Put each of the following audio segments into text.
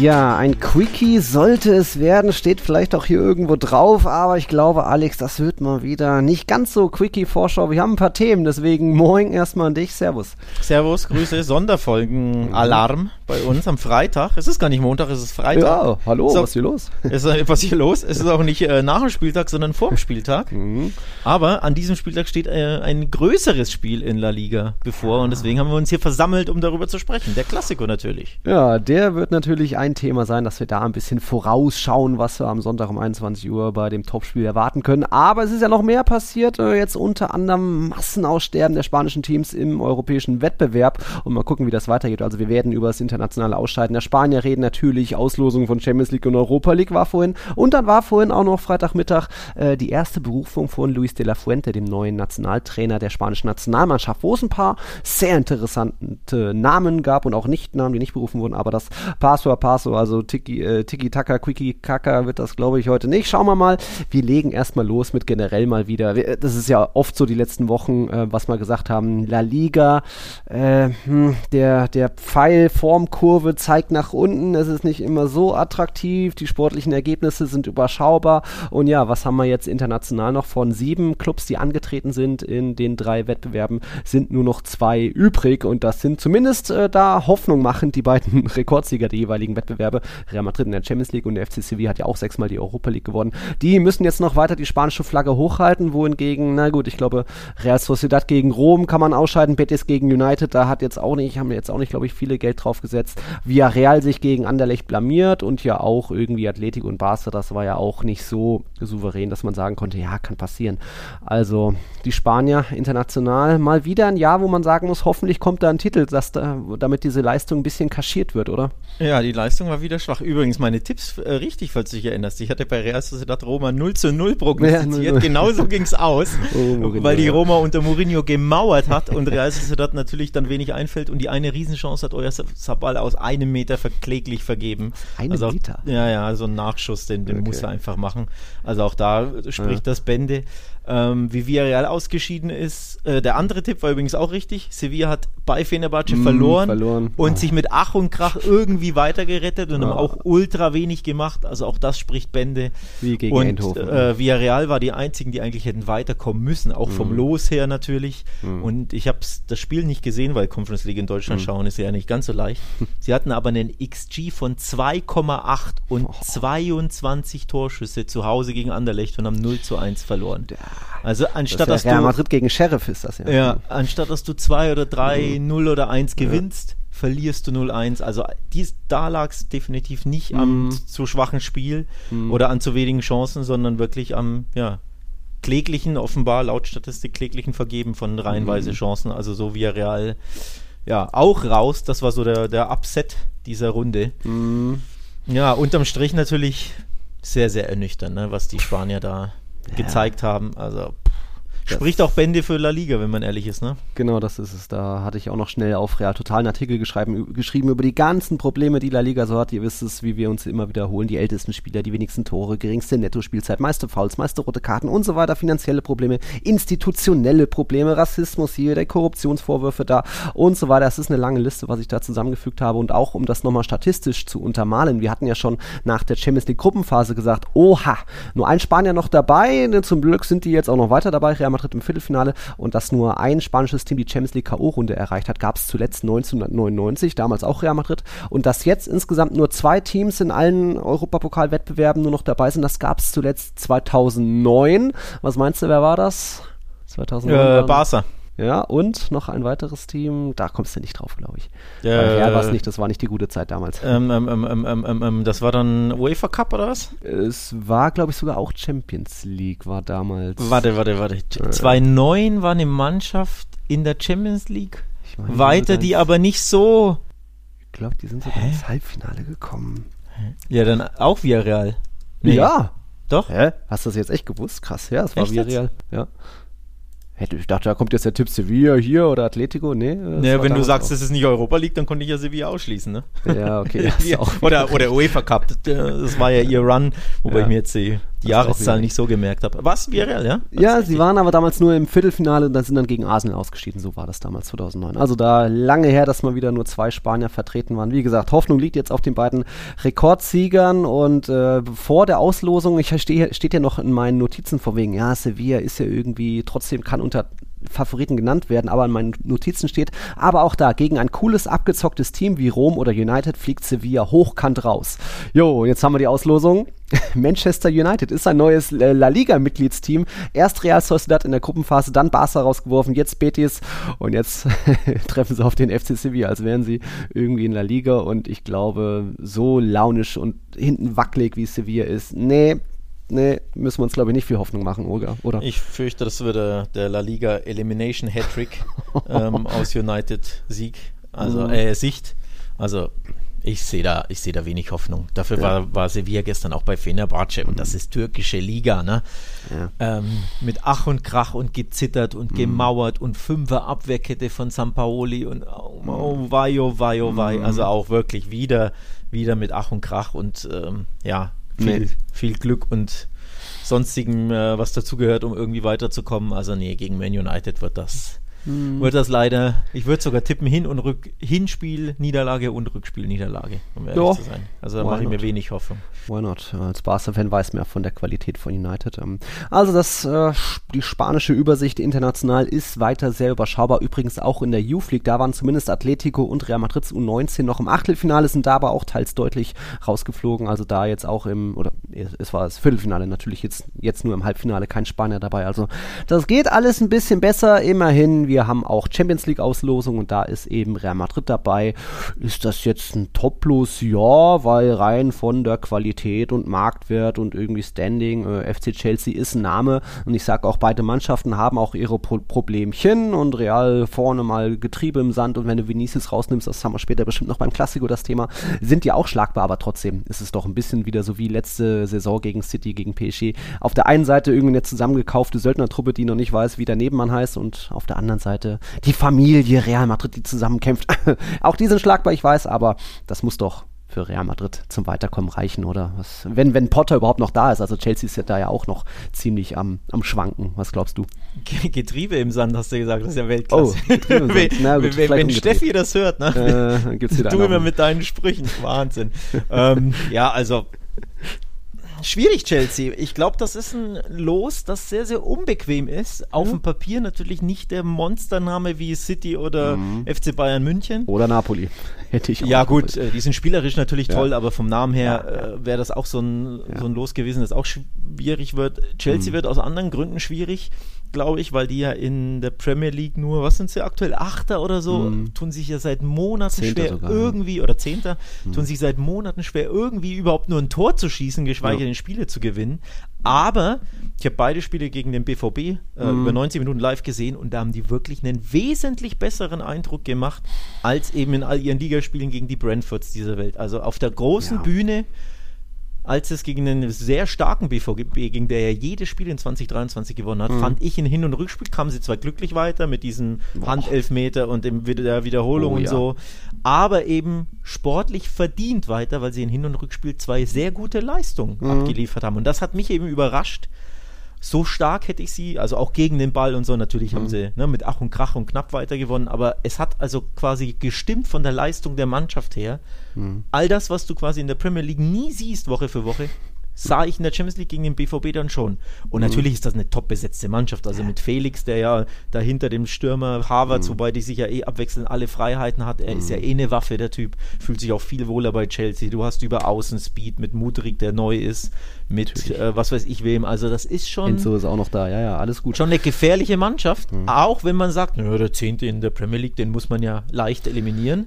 Ja, ein Quickie sollte es werden, steht vielleicht auch hier irgendwo drauf, aber ich glaube, Alex, das wird mal wieder nicht ganz so Quickie-Vorschau. Wir haben ein paar Themen, deswegen moin erstmal an dich, Servus. Servus, Grüße, Sonderfolgen-Alarm bei uns am Freitag. Es ist gar nicht Montag, es ist Freitag. Ja, hallo, auch, was ist hier los? Ist, was ist hier los? Es ist auch nicht äh, nach dem Spieltag, sondern vor dem Spieltag. Mhm. Aber an diesem Spieltag steht äh, ein größeres Spiel in La Liga bevor und deswegen haben wir uns hier versammelt, um darüber zu sprechen. Der Klassiko natürlich. Ja, der wird natürlich ein Thema sein, dass wir da ein bisschen vorausschauen, was wir am Sonntag um 21 Uhr bei dem Topspiel erwarten können. Aber es ist ja noch mehr passiert, äh, jetzt unter anderem Massenaussterben der spanischen Teams im europäischen Wettbewerb und mal gucken, wie das weitergeht. Also wir werden über das internationale Ausscheiden der Spanier reden, natürlich Auslosung von Champions League und Europa League war vorhin und dann war vorhin auch noch Freitagmittag äh, die erste Berufung von Luis de la Fuente, dem neuen Nationaltrainer der spanischen Nationalmannschaft, wo es ein paar sehr interessante Namen gab und auch Nicht-Namen, die nicht berufen wurden, aber das Paso a Paso, also Tiki, äh, Tiki Taka, Quickie Kaka wird das glaube ich heute nicht. Schauen wir mal. Wir legen erstmal los mit generell mal wieder. Das ist ja oft so die letzten Wochen, äh, was wir gesagt haben. La Liga, äh, hm, der, der Pfeilformkurve zeigt nach unten. Es ist nicht immer so attraktiv. Die sportlichen Ergebnisse sind überschaubar. Und ja, was haben wir jetzt international noch von sieben Clubs, die angetreten sind in den drei Wettbewerben, sind nur noch zwei übrig. Und das sind zumindest äh, da Hoffnung machend die beiden Rekordsieger der jeweiligen Wettbewerbe. Real Madrid in der Champions League und der FC Sevilla hat ja auch sechsmal die Europa League gewonnen. Die müssen jetzt noch weiter die spanische Flagge hochhalten, wohingegen, na gut, ich glaube, Real Sociedad gegen Rom kann man ausscheiden, Betis gegen United, da hat jetzt auch nicht, haben jetzt auch nicht, glaube ich, viele Geld drauf gesetzt. Villarreal sich gegen Anderlecht blamiert und ja auch irgendwie Athletik und Barca, das war ja auch nicht so souverän, dass man sagen konnte, ja, kann passieren. Also die Spanier international mal wieder ein Jahr, wo man sagen muss, hoffentlich kommt da ein Titel, dass da, damit diese Leistung ein bisschen kaschiert wird, oder? Ja, die Leistung war wieder schwach. Übrigens, meine Tipps äh, richtig, falls du dich erinnerst. Ich hatte bei Real Sociedad Roma 0 zu 0 prognostiziert. Ja, 0 -0. Genauso ging es aus, oh, weil die Roma unter Mourinho gemauert hat und Real Sociedad natürlich dann wenig einfällt und die eine Riesenchance hat euer Sabal aus einem Meter verkläglich vergeben. Einen also, Meter? Ja, ja, so ein Nachschuss, den, den okay. muss er einfach machen. Also auch da spricht ja. das Bände ähm, wie Villarreal ausgeschieden ist. Äh, der andere Tipp war übrigens auch richtig. Sevilla hat bei Fenerbahce mm, verloren, verloren, und oh. sich mit Ach und Krach irgendwie weitergerettet und oh. haben auch ultra wenig gemacht. Also auch das spricht Bände. Wie gegen und, Eindhoven. Äh, Villarreal war die einzigen, die eigentlich hätten weiterkommen müssen, auch mm. vom Los her natürlich. Mm. Und ich habe das Spiel nicht gesehen, weil Conference League in Deutschland schauen ist ja nicht ganz so leicht. Sie hatten aber einen XG von 2,8 und oh. 22 Torschüsse zu Hause gegen Anderlecht und haben 0 zu 1 verloren. Also anstatt das dass Real du Madrid gegen Sheriff ist das ja. Ja, anstatt dass du 2 oder 3, 0 oder 1 gewinnst, ja. verlierst du 0-1. Also dies, da lag es definitiv nicht mhm. am zu schwachen Spiel mhm. oder an zu wenigen Chancen, sondern wirklich am ja, kläglichen, offenbar laut Statistik kläglichen Vergeben von reihenweise mhm. Chancen. Also so wie Real ja auch raus. Das war so der, der Upset dieser Runde. Mhm. Ja, unterm Strich natürlich sehr, sehr ernüchternd, ne, was die Spanier da ja. Gezeigt haben. Also Spricht auch Bände für La Liga, wenn man ehrlich ist, ne? Genau, das ist es. Da hatte ich auch noch schnell auf Real Total einen Artikel geschrieben, geschrieben über die ganzen Probleme, die La Liga so hat. Ihr wisst es, wie wir uns immer wiederholen. Die ältesten Spieler, die wenigsten Tore, geringste Nettospielzeit, meiste Fouls, meiste rote Karten und so weiter, finanzielle Probleme, institutionelle Probleme, Rassismus hier, der Korruptionsvorwürfe da und so weiter. Das ist eine lange Liste, was ich da zusammengefügt habe. Und auch, um das nochmal statistisch zu untermalen, wir hatten ja schon nach der Champions League Gruppenphase gesagt, oha, nur ein Spanier noch dabei. Zum Glück sind die jetzt auch noch weiter dabei. Real Madrid im Viertelfinale und dass nur ein spanisches Team die Champions League K.O.-Runde erreicht hat, gab es zuletzt 1999, damals auch Real Madrid. Und dass jetzt insgesamt nur zwei Teams in allen Europapokalwettbewerben nur noch dabei sind, das gab es zuletzt 2009. Was meinst du, wer war das? 2009? Äh, Barca. Ja, und noch ein weiteres Team, da kommst du nicht drauf, glaube ich. Äh, Real war es nicht, das war nicht die gute Zeit damals. Ähm, ähm, ähm, ähm, das war dann UEFA Cup oder was? Es war, glaube ich, sogar auch Champions League, war damals. Warte, warte, warte. Äh, 2009 war eine Mannschaft in der Champions League. Meine, Weiter, die aber nicht so. Ich glaube, die sind sogar Hä? ins Halbfinale gekommen. Ja, dann auch via Real. Nee. Ja. Doch? Hä? Hast du das jetzt echt gewusst? Krass, ja, es war echt via Real. Ja. Hätte, ich dachte, da kommt jetzt der Tipp Sevilla hier oder Atletico. Nee. Naja, wenn du sagst, es ist nicht Europa League, dann konnte ich ja Sevilla ausschließen, ne? Ja, okay. ja, oder, oder UEFA Cup. Das war ja ihr Run, wobei ja. ich mir jetzt die, die Jahreszahl nicht so gemerkt habe. Was? Villarreal, ja? Das ja, sie waren aber damals nur im Viertelfinale und dann sind dann gegen Arsenal ausgeschieden. So war das damals 2009. Also da lange her, dass mal wieder nur zwei Spanier vertreten waren. Wie gesagt, Hoffnung liegt jetzt auf den beiden Rekordsiegern und äh, vor der Auslosung, ich stehe, steht ja noch in meinen Notizen vor wegen, ja, Sevilla ist ja irgendwie, trotzdem kann unter Favoriten genannt werden, aber in meinen Notizen steht, aber auch da, gegen ein cooles, abgezocktes Team wie Rom oder United fliegt Sevilla hochkant raus. Jo, jetzt haben wir die Auslosung. Manchester United ist ein neues äh, La Liga-Mitgliedsteam. Erst Real Sociedad in der Gruppenphase, dann Barca rausgeworfen, jetzt Betis und jetzt treffen sie auf den FC Sevilla, als wären sie irgendwie in La Liga und ich glaube, so launisch und hinten wackelig wie Sevilla ist, nee, nee, müssen wir uns, glaube ich, nicht viel Hoffnung machen, oder? oder? Ich fürchte, das wird der, der La Liga Elimination Hattrick ähm, aus United Sieg, also mhm. äh, Sicht. Also ich sehe da, ich da wenig Hoffnung. Dafür ja. war, war Sevilla gestern auch bei Fenerbahce mhm. und das ist türkische Liga, ne? Ja. Ähm, mit Ach und Krach und gezittert und mhm. gemauert und Fünfer Abwehrkette von Sampaoli und oh, oh wei, oh wei, oh wei. Also auch wirklich wieder, wieder mit Ach und Krach und ähm, ja, viel, nee. viel Glück und sonstigem, äh, was dazugehört, um irgendwie weiterzukommen. Also nee, gegen Man United wird das hm. wird das leider, ich würde sogar tippen, Hin- und Rück, Hinspiel, Niederlage und Rückspiel, Niederlage, um ehrlich ja. zu sein. Also da mache ich mir wenig Hoffnung. Why not? Als Barca-Fan weiß man ja von der Qualität von United. Ähm, also das, äh, die spanische Übersicht international ist weiter sehr überschaubar. Übrigens auch in der Youth League, da waren zumindest Atletico und Real Madrid U19 noch im Achtelfinale, sind da aber auch teils deutlich rausgeflogen. Also da jetzt auch im, oder es war das Viertelfinale, natürlich jetzt, jetzt nur im Halbfinale kein Spanier dabei. Also das geht alles ein bisschen besser. Immerhin, wir wir haben auch Champions League Auslosung und da ist eben Real Madrid dabei. Ist das jetzt ein Top-Los? Ja, weil rein von der Qualität und Marktwert und irgendwie Standing, äh, FC Chelsea ist ein Name und ich sage auch, beide Mannschaften haben auch ihre Pro Problemchen und Real vorne mal Getriebe im Sand und wenn du Vinicius rausnimmst, das haben wir später bestimmt noch beim Klassiko das Thema, sind die auch schlagbar, aber trotzdem ist es doch ein bisschen wieder so wie letzte Saison gegen City, gegen PSG. Auf der einen Seite irgendeine zusammengekaufte Söldnertruppe, die noch nicht weiß, wie der Nebenmann heißt und auf der anderen Seite Seite die Familie Real Madrid, die zusammenkämpft. Auch die sind schlagbar, ich weiß, aber das muss doch für Real Madrid zum Weiterkommen reichen, oder? Was, wenn, wenn Potter überhaupt noch da ist, also Chelsea ist ja da ja auch noch ziemlich am, am Schwanken. Was glaubst du? Getriebe im Sand, hast du gesagt, das ist ja Weltklasse. Oh, Getriebe im Sand. Na, gut, wenn, wenn Steffi das hört, ne? Äh, du immer mit deinen Sprüchen. Wahnsinn. ähm, ja, also Schwierig, Chelsea. Ich glaube, das ist ein Los, das sehr, sehr unbequem ist. Auf mhm. dem Papier natürlich nicht der Monstername wie City oder mhm. FC Bayern München. Oder Napoli. Hätte ich auch Ja, gut, äh, die sind spielerisch natürlich ja. toll, aber vom Namen her ja, ja. äh, wäre das auch so ein, so ein Los gewesen, das auch schwierig wird. Chelsea mhm. wird aus anderen Gründen schwierig glaube ich, weil die ja in der Premier League nur, was sind sie aktuell, Achter oder so, mhm. tun sich ja seit Monaten Zehnter schwer sogar, irgendwie, oder Zehnter, mhm. tun sich seit Monaten schwer irgendwie überhaupt nur ein Tor zu schießen, geschweige ja. denn Spiele zu gewinnen. Aber ich habe beide Spiele gegen den BVB äh, mhm. über 90 Minuten live gesehen und da haben die wirklich einen wesentlich besseren Eindruck gemacht als eben in all ihren Ligaspielen gegen die Brentfords dieser Welt. Also auf der großen ja. Bühne als es gegen einen sehr starken BVB ging, der ja jedes Spiel in 2023 gewonnen hat, mhm. fand ich in Hin- und Rückspiel kamen sie zwar glücklich weiter mit diesem Boah. Handelfmeter und dem, der Wiederholung oh, und ja. so, aber eben sportlich verdient weiter, weil sie in Hin- und Rückspiel zwei sehr gute Leistungen mhm. abgeliefert haben. Und das hat mich eben überrascht, so stark hätte ich sie, also auch gegen den Ball und so, natürlich mhm. haben sie ne, mit Ach und Krach und knapp weiter gewonnen, aber es hat also quasi gestimmt von der Leistung der Mannschaft her. Mhm. All das, was du quasi in der Premier League nie siehst, Woche für Woche, sah ich in der Champions League gegen den BVB dann schon. Und mhm. natürlich ist das eine top besetzte Mannschaft. Also mit Felix, der ja dahinter dem Stürmer Harvard, mhm. wobei die sich ja eh abwechselnd alle Freiheiten hat. Er mhm. ist ja mhm. eh eine Waffe, der Typ. Fühlt sich auch viel wohler bei Chelsea. Du hast über Außen Speed mit Mudrik, der neu ist, mit äh, was weiß ich wem. Also das ist schon. Enzo ist auch noch da, ja, ja, alles gut. Schon eine gefährliche Mannschaft. Mhm. Auch wenn man sagt, der Zehnte in der Premier League, den muss man ja leicht eliminieren.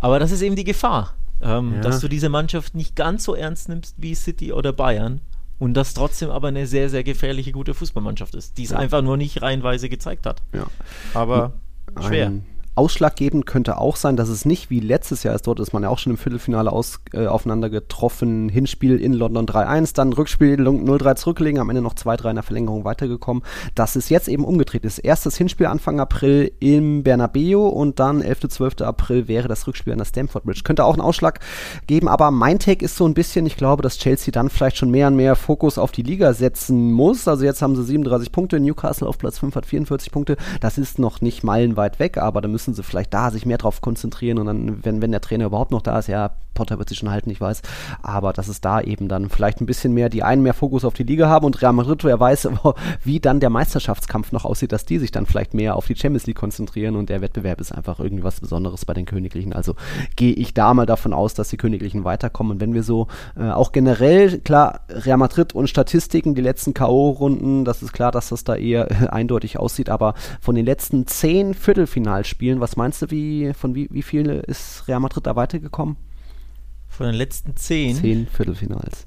Aber das ist eben die Gefahr. Ähm, ja. Dass du diese Mannschaft nicht ganz so ernst nimmst wie City oder Bayern und das trotzdem aber eine sehr, sehr gefährliche, gute Fußballmannschaft ist, die es ja. einfach nur nicht reihenweise gezeigt hat. Ja. Aber schwer. Ein ausschlaggebend könnte auch sein, dass es nicht wie letztes Jahr ist. Dort ist man ja auch schon im Viertelfinale aus, äh, aufeinander getroffen. Hinspiel in London 3-1, dann Rückspiel 0-3 zurückgelegen, am Ende noch 2-3 in der Verlängerung weitergekommen. Das ist jetzt eben umgedreht ist. Erstes Hinspiel Anfang April im Bernabeu und dann 11. 12. April wäre das Rückspiel an der Stamford Bridge. Könnte auch einen Ausschlag geben, aber mein Take ist so ein bisschen, ich glaube, dass Chelsea dann vielleicht schon mehr und mehr Fokus auf die Liga setzen muss. Also jetzt haben sie 37 Punkte, Newcastle auf Platz 5 hat 44 Punkte. Das ist noch nicht meilenweit weg, aber da müssen sie vielleicht da sich mehr drauf konzentrieren und dann, wenn, wenn der Trainer überhaupt noch da ist, ja, Potter wird sich schon halten, ich weiß, aber dass es da eben dann vielleicht ein bisschen mehr, die einen mehr Fokus auf die Liga haben und Real Madrid, wer weiß, wie dann der Meisterschaftskampf noch aussieht, dass die sich dann vielleicht mehr auf die Champions League konzentrieren und der Wettbewerb ist einfach irgendwas Besonderes bei den Königlichen. Also gehe ich da mal davon aus, dass die Königlichen weiterkommen. Und wenn wir so äh, auch generell, klar, Real Madrid und Statistiken, die letzten K.O.-Runden, das ist klar, dass das da eher äh, eindeutig aussieht, aber von den letzten zehn Viertelfinalspielen, was meinst du, wie, von wie, wie viele ist Real Madrid da weitergekommen? Von den letzten zehn? Zehn Viertelfinals.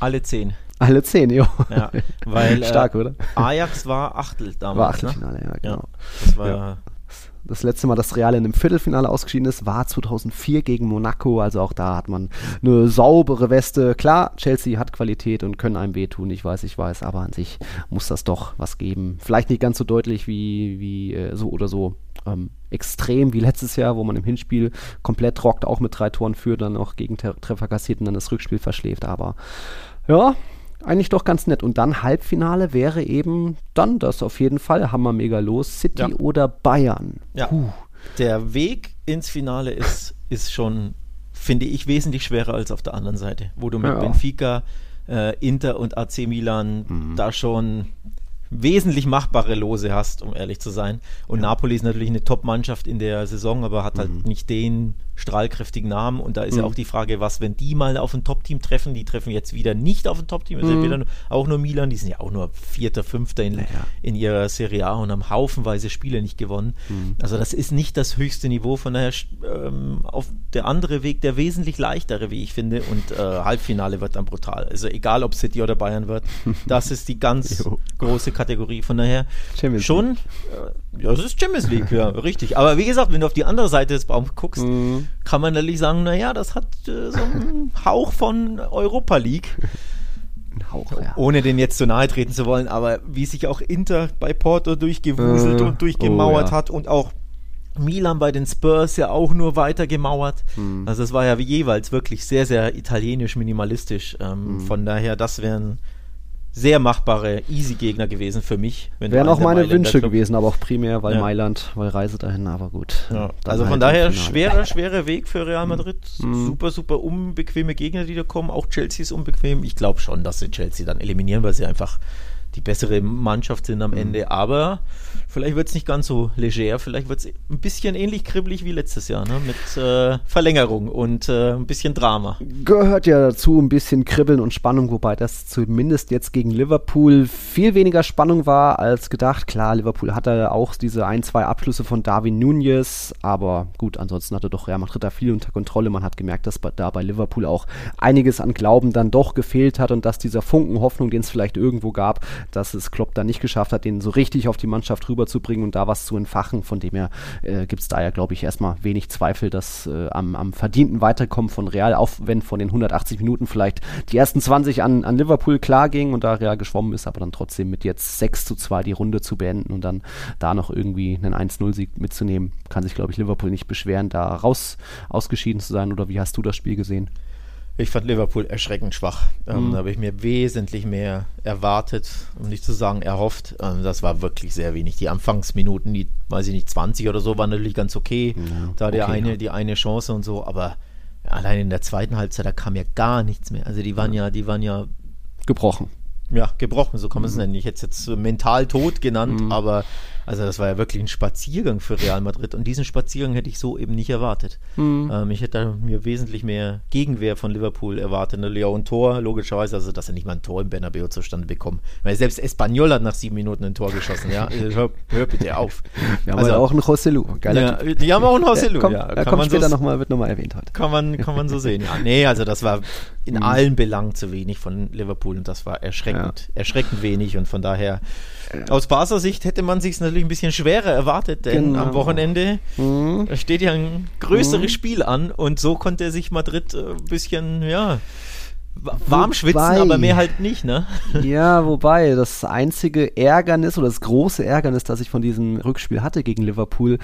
Alle zehn. Alle zehn, jo. Ja, weil Stark, äh, oder? Ajax war Achtel damals. War Achtelfinale, ne? ja, genau. Ja, das war Ja. Das letzte Mal, dass Real in einem Viertelfinale ausgeschieden ist, war 2004 gegen Monaco. Also auch da hat man eine saubere Weste. Klar, Chelsea hat Qualität und können einem wehtun. Ich weiß, ich weiß, aber an sich muss das doch was geben. Vielleicht nicht ganz so deutlich wie, wie äh, so oder so ähm, extrem wie letztes Jahr, wo man im Hinspiel komplett rockt, auch mit drei Toren führt, dann auch gegen Treffer kassiert und dann das Rückspiel verschläft. Aber ja, eigentlich doch ganz nett. Und dann Halbfinale wäre eben dann das auf jeden Fall. Hammer mega los. City Ja. oder Bayern. Ja. Puh. Der Weg ins Finale ist, ist schon, finde ich, wesentlich schwerer als auf der anderen Seite, wo du mit Ja. Benfica, äh, Inter und AC Milan Mhm. da schon wesentlich machbare Lose hast, um ehrlich zu sein. Und Napoli ist natürlich eine Top-Mannschaft in der Saison, aber hat halt nicht den strahlkräftigen Namen. Und da ist ja Mhm. auch die Frage, was, wenn die mal auf ein Top-Team treffen, die treffen jetzt wieder nicht auf ein Top-Team, also Mhm. wieder auch nur Milan, die sind ja auch nur Vierter, Fünfter in, Naja. in ihrer Serie A und haben haufenweise Spiele nicht gewonnen. Mhm. Also das ist nicht das höchste Niveau, von daher ähm, auf der andere Weg der wesentlich leichtere, wie ich finde. Und äh, Halbfinale wird dann brutal. Also egal, ob City oder Bayern wird, das ist die ganz große Kategorie. Von daher Champions schon, äh, ja, das ist Champions League, ja, richtig. Aber wie gesagt, wenn du auf die andere Seite des Baums guckst, Mhm. Kann man natürlich sagen, naja, das hat äh, so einen Hauch von Europa League. Ein Hauch, ja. Ohne den jetzt zu nahe treten zu wollen, aber wie sich auch Inter bei Porto durchgewuselt Äh, und durchgemauert oh ja. hat und auch Milan bei den Spurs ja auch nur weiter gemauert. Hm. Also es war ja wie jeweils wirklich sehr, sehr italienisch, minimalistisch. Ähm, Hm. Von daher, das wären sehr machbare, easy Gegner gewesen für mich. Wären auch meine Mailänder Wünsche Club- gewesen, aber auch primär, weil Ja. Mailand, weil Reise dahin, aber gut. Ja, also von halt daher schwerer, schwerer Weg für Real Madrid. Mhm. Super, super unbequeme Gegner, die da kommen. Auch Chelsea ist unbequem. Ich glaube schon, dass sie Chelsea dann eliminieren, weil sie einfach die bessere Mannschaft sind am Mhm. Ende. Aber vielleicht wird es nicht ganz so leger. Vielleicht wird es ein bisschen ähnlich kribbelig wie letztes Jahr, ne? mit äh, Verlängerung und äh, ein bisschen Drama. Gehört ja dazu ein bisschen Kribbeln und Spannung, wobei das zumindest jetzt gegen Liverpool viel weniger Spannung war als gedacht. Klar, Liverpool hatte auch diese ein, zwei Abschlüsse von Darwin Nunez, aber gut, ansonsten hatte doch Real Madrid da viel unter Kontrolle. Man hat gemerkt, dass da bei Liverpool auch einiges an Glauben dann doch gefehlt hat und dass dieser Funken Hoffnung, den es vielleicht irgendwo gab, dass es Klopp dann nicht geschafft hat, den so richtig auf die Mannschaft rüberzubringen und da was zu entfachen. Von dem her äh, gibt es da ja, glaube ich, erstmal wenig Zweifel, dass äh, am, am verdienten Weiterkommen von Real, auch wenn von den 180 Minuten vielleicht die ersten 20 an, an Liverpool klar ging und da Real geschwommen ist, aber dann trotzdem mit jetzt 6 zu 2 die Runde zu beenden und dann da noch irgendwie einen 1-0-Sieg mitzunehmen, kann sich, glaube ich, Liverpool nicht beschweren, da raus ausgeschieden zu sein. Oder wie hast du das Spiel gesehen? Ich fand Liverpool erschreckend schwach. Ähm, Mhm. Da habe ich mir wesentlich mehr erwartet, um nicht zu sagen erhofft. Ähm, das war wirklich sehr wenig. Die Anfangsminuten, die, weiß ich nicht, 20 oder so, waren natürlich ganz okay. Ja, da der okay, eine, ja. die eine Chance und so, aber allein in der zweiten Halbzeit, da kam ja gar nichts mehr. Also die waren ja, die waren ja Gebrochen. ja, gebrochen, so kann Mhm. man es nennen. Ich hätte es jetzt mental tot genannt, aber also das war ja wirklich ein Spaziergang für Real Madrid und diesen Spaziergang hätte ich so eben nicht erwartet. Mhm. Ähm, ich hätte mir wesentlich mehr Gegenwehr von Liverpool erwartet. Ne? Ja, und Tor, logischerweise, also dass er nicht mal ein Tor im Bernabeu zustande bekommt. Weil selbst Espanyol hat nach sieben Minuten ein Tor geschossen, ja. Hör, hör bitte auf. Wir haben Also- auch einen Joselu. Geiler Ja, die haben auch einen Hosselu, kommt, ja. Kann kommt man so später nochmal, wird nochmal erwähnt heute. kann man, kann man so sehen. Ja, nee, also das war in mhm. allen Belangen zu wenig von Liverpool und das war erschreckend, ja. erschreckend wenig und von daher aus Barca Sicht hätte man sich natürlich ein bisschen schwerer erwartet, denn genau. am Wochenende mhm. steht ja ein größeres mhm. Spiel an und so konnte sich Madrid äh, ein bisschen, ja, warm schwitzen, aber mehr halt nicht, ne? Ja, wobei das einzige Ärgernis oder das große Ärgernis, das ich von diesem Rückspiel hatte gegen Liverpool,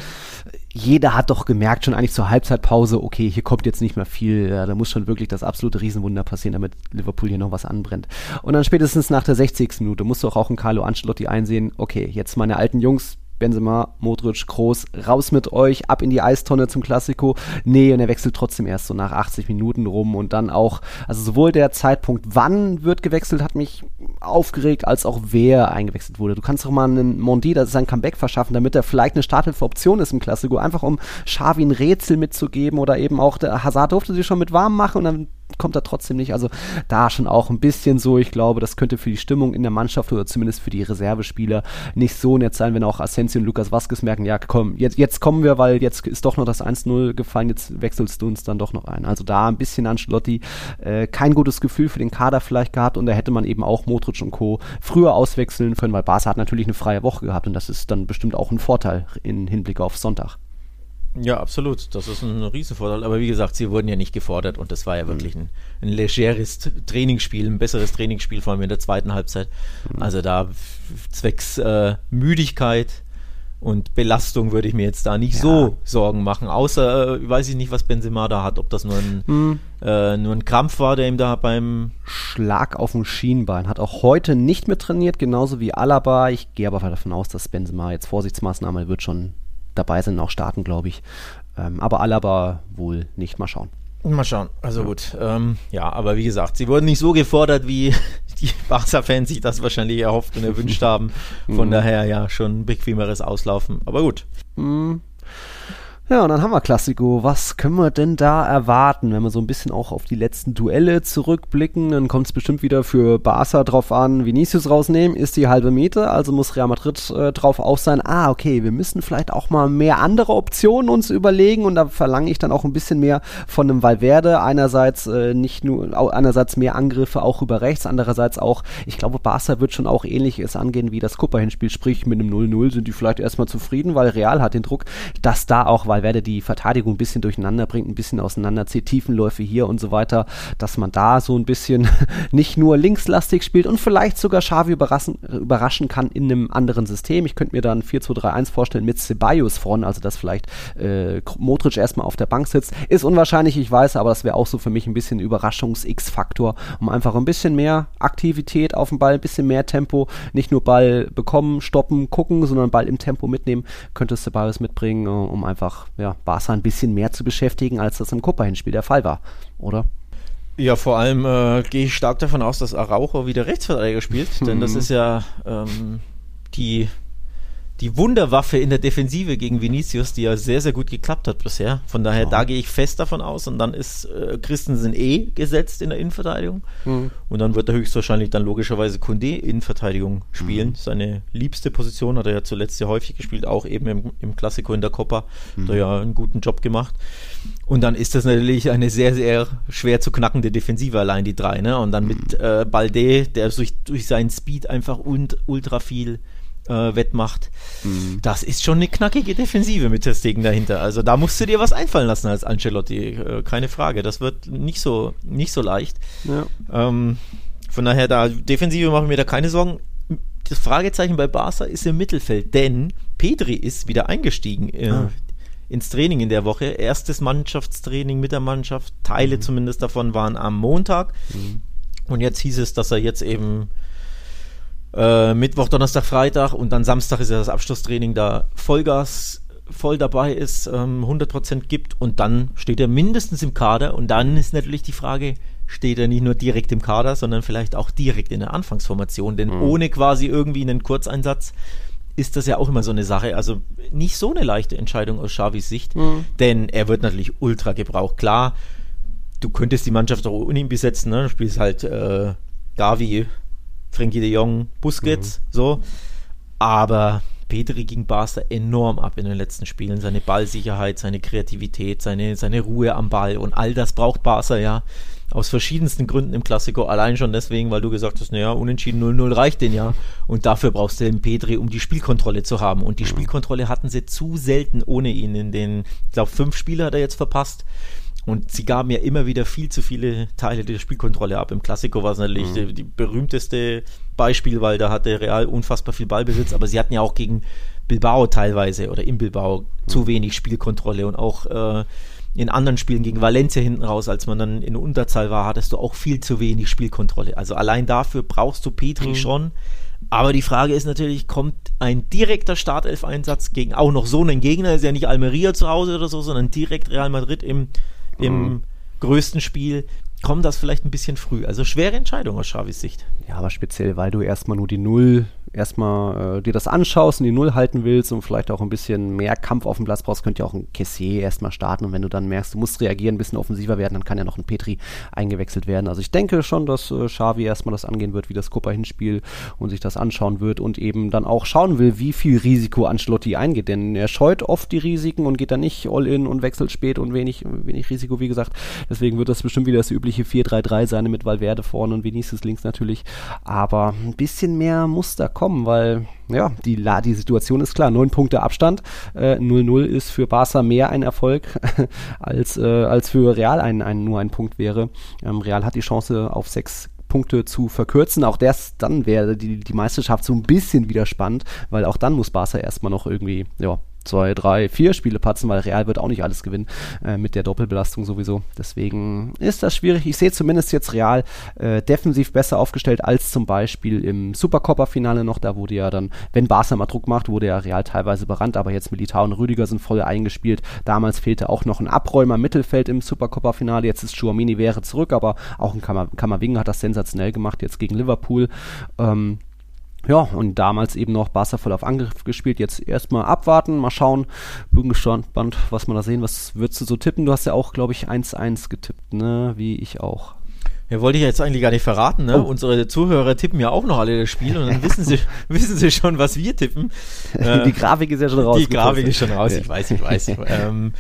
jeder hat doch gemerkt, schon eigentlich zur Halbzeitpause, okay, hier kommt jetzt nicht mehr viel, ja, da muss schon wirklich das absolute Riesenwunder passieren, damit Liverpool hier noch was anbrennt. Und dann spätestens nach der 60. Minute musst du auch ein Carlo Ancelotti einsehen, okay, jetzt meine alten Jungs, Benzema, Modric, Groß, raus mit euch, ab in die Eistonne zum Klassiko. Nee, und er wechselt trotzdem erst so nach 80 Minuten rum und dann auch, also sowohl der Zeitpunkt, wann wird gewechselt, hat mich aufgeregt, als auch wer eingewechselt wurde. Du kannst doch mal einen Mondi, das ist ein Comeback verschaffen, damit er vielleicht eine Starthilfe-Option ist im Klassiko, einfach um Xavi ein Rätsel mitzugeben oder eben auch der Hazard durfte sich schon mit warm machen und dann kommt er trotzdem nicht. Also da schon auch ein bisschen so, ich glaube, das könnte für die Stimmung in der Mannschaft oder zumindest für die Reservespieler nicht so nett sein, wenn auch Asensio und Lukas Vasquez merken, ja komm, jetzt, jetzt kommen wir, weil jetzt ist doch noch das 1-0 gefallen, jetzt wechselst du uns dann doch noch ein. Also da ein bisschen Ancelotti, äh, kein gutes Gefühl für den Kader vielleicht gehabt und da hätte man eben auch Modric und Co. früher auswechseln können, weil Barca hat natürlich eine freie Woche gehabt und das ist dann bestimmt auch ein Vorteil in Hinblick auf Sonntag. Ja, absolut. Das ist ein Riesenvorteil. Aber wie gesagt, sie wurden ja nicht gefordert und das war ja wirklich ein, ein legeres Trainingsspiel, ein besseres Trainingsspiel, vor allem in der zweiten Halbzeit. Mhm. Also da zwecks äh, Müdigkeit und Belastung würde ich mir jetzt da nicht ja. so Sorgen machen. Außer, äh, weiß ich nicht, was Benzema da hat, ob das nur ein, mhm. äh, nur ein Krampf war, der ihm da beim Schlag auf dem Schienbein hat. Auch heute nicht mit trainiert, genauso wie Alaba. Ich gehe aber davon aus, dass Benzema jetzt Vorsichtsmaßnahme wird schon dabei sind, auch starten, glaube ich. Ähm, aber Alaba wohl nicht. Mal schauen. Mal schauen. Also ja. gut. Ähm, ja, aber wie gesagt, sie wurden nicht so gefordert, wie die Barca-Fans sich das wahrscheinlich erhofft und erwünscht haben. Von mhm. daher ja schon ein bequemeres Auslaufen. Aber gut. Mhm. Ja, und dann haben wir Klassiko. Was können wir denn da erwarten, wenn wir so ein bisschen auch auf die letzten Duelle zurückblicken? Dann kommt es bestimmt wieder für Barca drauf an, Vinicius rausnehmen, ist die halbe Miete, also muss Real Madrid äh, drauf auch sein. Ah, okay, wir müssen vielleicht auch mal mehr andere Optionen uns überlegen und da verlange ich dann auch ein bisschen mehr von einem Valverde. Einerseits äh, nicht nur, einerseits mehr Angriffe auch über rechts, andererseits auch, ich glaube, Barca wird schon auch ähnliches angehen wie das Copa-Hinspiel, sprich mit einem 0-0 sind die vielleicht erstmal zufrieden, weil Real hat den Druck, dass da auch Valverde die Verteidigung ein bisschen durcheinander bringt, ein bisschen auseinanderzieht, Tiefenläufe hier und so weiter, dass man da so ein bisschen nicht nur linkslastig spielt und vielleicht sogar Xavi überraschen, überraschen kann in einem anderen System. Ich könnte mir dann 4-2-3-1 vorstellen mit Ceballos vorne, also dass vielleicht äh, Modric erstmal auf der Bank sitzt. Ist unwahrscheinlich, ich weiß, aber das wäre auch so für mich ein bisschen Überraschungs-X-Faktor, um einfach ein bisschen mehr Aktivität auf dem Ball, ein bisschen mehr Tempo, nicht nur Ball bekommen, stoppen, gucken, sondern Ball im Tempo mitnehmen, könnte Ceballos mitbringen, äh, um einfach ja, Barca ein bisschen mehr zu beschäftigen, als das im Copa-Hinspiel der Fall war, oder? Ja, vor allem äh, gehe ich stark davon aus, dass Araujo wieder Rechtsverteidiger spielt, denn das ist ja ähm, die die Wunderwaffe in der Defensive gegen Vinicius, die ja sehr, sehr gut geklappt hat bisher. Von daher, oh. da gehe ich fest davon aus. Und dann ist äh, Christensen eh gesetzt in der Innenverteidigung. Mhm. Und dann wird er höchstwahrscheinlich dann logischerweise Kunde Innenverteidigung spielen. Mhm. Seine liebste Position hat er ja zuletzt sehr häufig gespielt, auch eben im, im Klassiko in der Copa. Mhm. Er ja einen guten Job gemacht. Und dann ist das natürlich eine sehr, sehr schwer zu knackende Defensive allein, die drei. Ne? Und dann mit mhm. äh, Balde, der durch, durch seinen Speed einfach und ultra viel äh, wettmacht. Mhm. Das ist schon eine knackige Defensive mit der Stegen dahinter. Also da musst du dir was einfallen lassen als Ancelotti, äh, keine Frage. Das wird nicht so, nicht so leicht. Ja. Ähm, von daher, da Defensive machen wir da keine Sorgen. Das Fragezeichen bei Barca ist im Mittelfeld, denn Pedri ist wieder eingestiegen äh, ah. ins Training in der Woche. Erstes Mannschaftstraining mit der Mannschaft. Teile mhm. zumindest davon waren am Montag. Mhm. Und jetzt hieß es, dass er jetzt eben äh, Mittwoch, Donnerstag, Freitag und dann Samstag ist ja das Abschlusstraining da Vollgas voll dabei ist, ähm, 100% gibt und dann steht er mindestens im Kader und dann ist natürlich die Frage, steht er nicht nur direkt im Kader, sondern vielleicht auch direkt in der Anfangsformation, denn mhm. ohne quasi irgendwie einen Kurzeinsatz ist das ja auch immer so eine Sache, also nicht so eine leichte Entscheidung aus Xavis Sicht, mhm. denn er wird natürlich ultra gebraucht. Klar, du könntest die Mannschaft auch ohne ihn besetzen, ne? du spielst halt äh, Gavi, Frankie de Jong, Busquets, mhm. so. Aber Petri ging Barca enorm ab in den letzten Spielen. Seine Ballsicherheit, seine Kreativität, seine, seine Ruhe am Ball und all das braucht Barca ja aus verschiedensten Gründen im Klassiko. Allein schon deswegen, weil du gesagt hast, naja, unentschieden 0-0 reicht den ja. Und dafür brauchst du den Petri, um die Spielkontrolle zu haben. Und die Spielkontrolle hatten sie zu selten ohne ihn. In den, ich glaube, fünf Spiele hat er jetzt verpasst. Und sie gaben ja immer wieder viel zu viele Teile der Spielkontrolle ab. Im Klassiko war es natürlich mhm. die, die, berühmteste Beispiel, weil da hatte Real unfassbar viel Ballbesitz, aber sie hatten ja auch gegen Bilbao teilweise oder im Bilbao mhm. zu wenig Spielkontrolle und auch äh, in anderen Spielen gegen Valencia hinten raus, als man dann in Unterzahl war, hattest du auch viel zu wenig Spielkontrolle. Also allein dafür brauchst du Petri mhm. schon. Aber die Frage ist natürlich, kommt ein direkter Startelf-Einsatz gegen auch noch so einen Gegner, ist ja nicht Almeria zu Hause oder so, sondern direkt Real Madrid im im mhm. größten Spiel, kommt das vielleicht ein bisschen früh. Also schwere Entscheidung aus Xavis Sicht. Ja, aber speziell, weil du erstmal nur die Null erstmal äh, dir das anschaust und die Null halten willst und vielleicht auch ein bisschen mehr Kampf auf dem Platz brauchst, könnte ja auch ein Kessier erstmal starten und wenn du dann merkst, du musst reagieren, ein bisschen offensiver werden, dann kann ja noch ein Petri eingewechselt werden. Also ich denke schon, dass äh, Xavi erstmal das angehen wird, wie das Copa-Hinspiel und sich das anschauen wird und eben dann auch schauen will, wie viel Risiko Ancelotti eingeht, denn er scheut oft die Risiken und geht dann nicht all in und wechselt spät und wenig, wenig Risiko, wie gesagt. Deswegen wird das bestimmt wieder das übliche 4-3-3 sein mit Valverde vorne und Vinicius links natürlich, aber ein bisschen mehr Muster kommen kommen, weil ja, die, die Situation ist klar. Neun Punkte Abstand. 0-0 äh, ist für Barca mehr ein Erfolg, als, äh, als für Real ein, ein, nur ein Punkt wäre. Ähm, Real hat die Chance auf sechs Punkte zu verkürzen. Auch das, dann wäre die, die Meisterschaft so ein bisschen wieder spannend, weil auch dann muss Barca erstmal noch irgendwie, ja, zwei, drei, vier Spiele patzen, weil Real wird auch nicht alles gewinnen äh, mit der Doppelbelastung sowieso. Deswegen ist das schwierig. Ich sehe zumindest jetzt Real äh, defensiv besser aufgestellt als zum Beispiel im Supercoppa-Finale noch. Da wurde ja dann, wenn Barca mal Druck macht, wurde ja Real teilweise berannt, aber jetzt Militao und Rüdiger sind voll eingespielt. Damals fehlte auch noch ein Abräumer Mittelfeld im Supercoppa-Finale. Jetzt ist Chuamini wäre zurück, aber auch ein Kammerwinger hat das sensationell gemacht jetzt gegen Liverpool. Ähm, ja, und damals eben noch Barca voll auf Angriff gespielt. Jetzt erstmal abwarten, mal schauen. Bin gespannt, was wir da sehen. Was würdest du so tippen? Du hast ja auch, glaube ich, 1-1 getippt, ne? Wie ich auch. Ja, wollte ich jetzt eigentlich gar nicht verraten, ne? Oh. Unsere Zuhörer tippen ja auch noch alle das Spiel und dann wissen sie, wissen sie schon, was wir tippen. die Grafik ist ja schon raus. Die Grafik ist schon raus, ich weiß, ich weiß. ähm,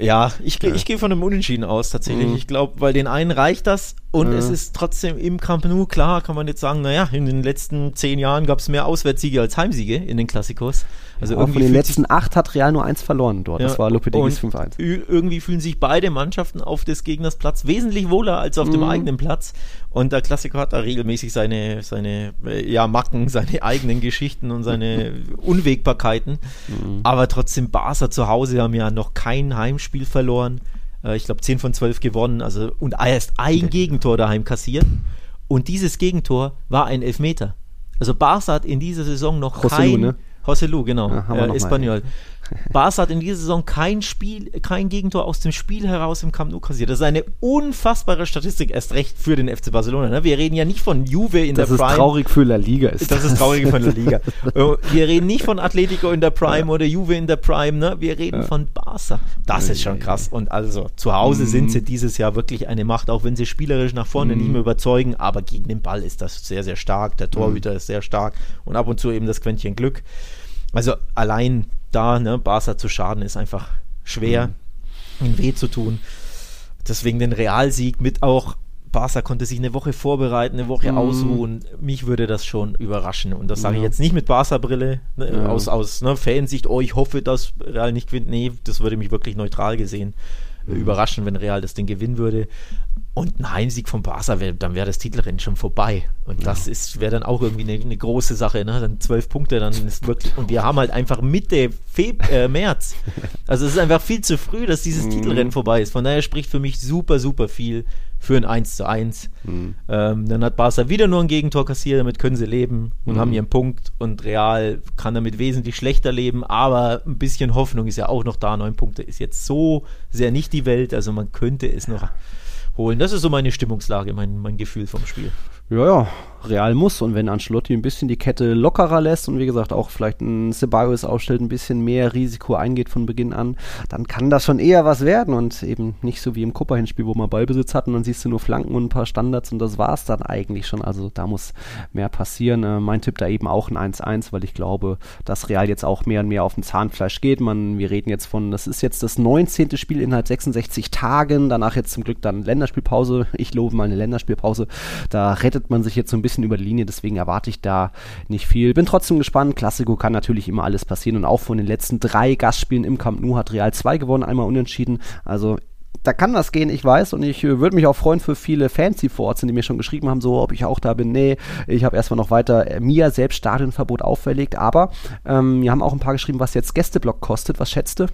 ja, ich, ja. ich gehe von einem Unentschieden aus tatsächlich. Mhm. Ich glaube, weil den einen reicht das und mhm. es ist trotzdem im Camp Nou, klar, kann man jetzt sagen, naja, in den letzten zehn Jahren gab es mehr Auswärtssiege als Heimsiege in den Klassikos. Also irgendwie von den letzten acht hat Real nur eins verloren dort. Ja, das war Lopetegis 5-1. Irgendwie fühlen sich beide Mannschaften auf des Gegners Platz wesentlich wohler als auf mhm. dem eigenen Platz. Und der Klassiker hat da regelmäßig seine, seine äh, ja, Macken, seine eigenen Geschichten und seine Unwägbarkeiten. Mhm. Aber trotzdem, Barca zu Hause haben ja noch kein Heimspiel verloren. Äh, ich glaube, 10 von 12 gewonnen. Also, und erst ein Gegentor daheim kassiert. Und dieses Gegentor war ein Elfmeter. Also Barca hat in dieser Saison noch José kein... Lu, ne? José Lu, genau. Ja, äh, Espanyol. Barca hat in dieser Saison kein Spiel, kein Gegentor aus dem Spiel heraus im Camp Nou kassiert. Das ist eine unfassbare Statistik, erst recht für den FC Barcelona. Ne? Wir reden ja nicht von Juve in das der Prime. Das ist traurig für La Liga. Ist das, das ist traurig für La Liga. Äh, wir reden nicht von Atletico in der Prime ja. oder Juve in der Prime. Ne? Wir reden ja. von Barca. Das ist schon krass. Und also zu Hause mhm. sind sie dieses Jahr wirklich eine Macht, auch wenn sie spielerisch nach vorne mhm. nicht mehr überzeugen. Aber gegen den Ball ist das sehr, sehr stark. Der Torhüter mhm. ist sehr stark und ab und zu eben das Quäntchen Glück. Also allein da, ne, Barca zu schaden, ist einfach schwer, mhm. weh zu tun. Deswegen den Realsieg mit auch Barca konnte sich eine Woche vorbereiten, eine Woche mhm. ausruhen. Mich würde das schon überraschen. Und das sage ich jetzt nicht mit Barca-Brille, ne, ja. aus, aus ne, Fansicht, oh, ich hoffe, dass Real nicht gewinnt. Nee, das würde mich wirklich neutral gesehen mhm. überraschen, wenn Real das Ding gewinnen würde. Und ein Heimsieg von Barca, wär, dann wäre das Titelrennen schon vorbei. Und das ist wäre dann auch irgendwie eine, eine, große Sache. Ne? Dann zwölf Punkte, dann ist wirklich. Und wir haben halt einfach Mitte Feb äh, März. Also es ist einfach viel zu früh, dass dieses mhm. Titelrennen vorbei ist. Von daher spricht für mich super, super viel für ein 1 zu 1. Mhm. Ähm, dann hat Barca wieder nur ein Gegentor kassiert, damit können sie leben und mhm. haben ihren Punkt. Und Real kann damit wesentlich schlechter leben, aber ein bisschen Hoffnung ist ja auch noch da. Neun Punkte ist jetzt so sehr nicht die Welt. Also man könnte es noch holen. Das ist so meine Stimmungslage, mein, mein Gefühl vom Spiel. Ja, ja. Real muss. Und wenn Ancelotti ein bisschen die Kette lockerer lässt und wie gesagt auch vielleicht ein Ceballos aufstellt, ein bisschen mehr Risiko eingeht von Beginn an, dann kann das schon eher was werden und eben nicht so wie im Kupperhinspiel, wo man Ballbesitz hat und dann siehst du nur Flanken und ein paar Standards und das war es dann eigentlich schon. Also da muss mehr passieren. Äh, mein Tipp da eben auch ein 1-1, weil ich glaube, dass Real jetzt auch mehr und mehr auf dem Zahnfleisch geht. Man, wir reden jetzt von, das ist jetzt das 19. Spiel innerhalb 66 Tagen, danach jetzt zum Glück dann Länderspielpause. Ich lobe mal eine Länderspielpause. Da rettet man sich jetzt so ein bisschen über die Linie, deswegen erwarte ich da nicht viel. Bin trotzdem gespannt. Klassiko kann natürlich immer alles passieren und auch von den letzten drei Gastspielen im Camp Nou hat Real zwei gewonnen, einmal unentschieden. Also da kann was gehen, ich weiß. Und ich äh, würde mich auch freuen für viele Fans, die vor Ort sind, die mir schon geschrieben haben, so, ob ich auch da bin. Nee, ich habe erstmal noch weiter äh, mir selbst Stadionverbot auferlegt. Aber ähm, wir haben auch ein paar geschrieben, was jetzt Gästeblock kostet. Was schätzt du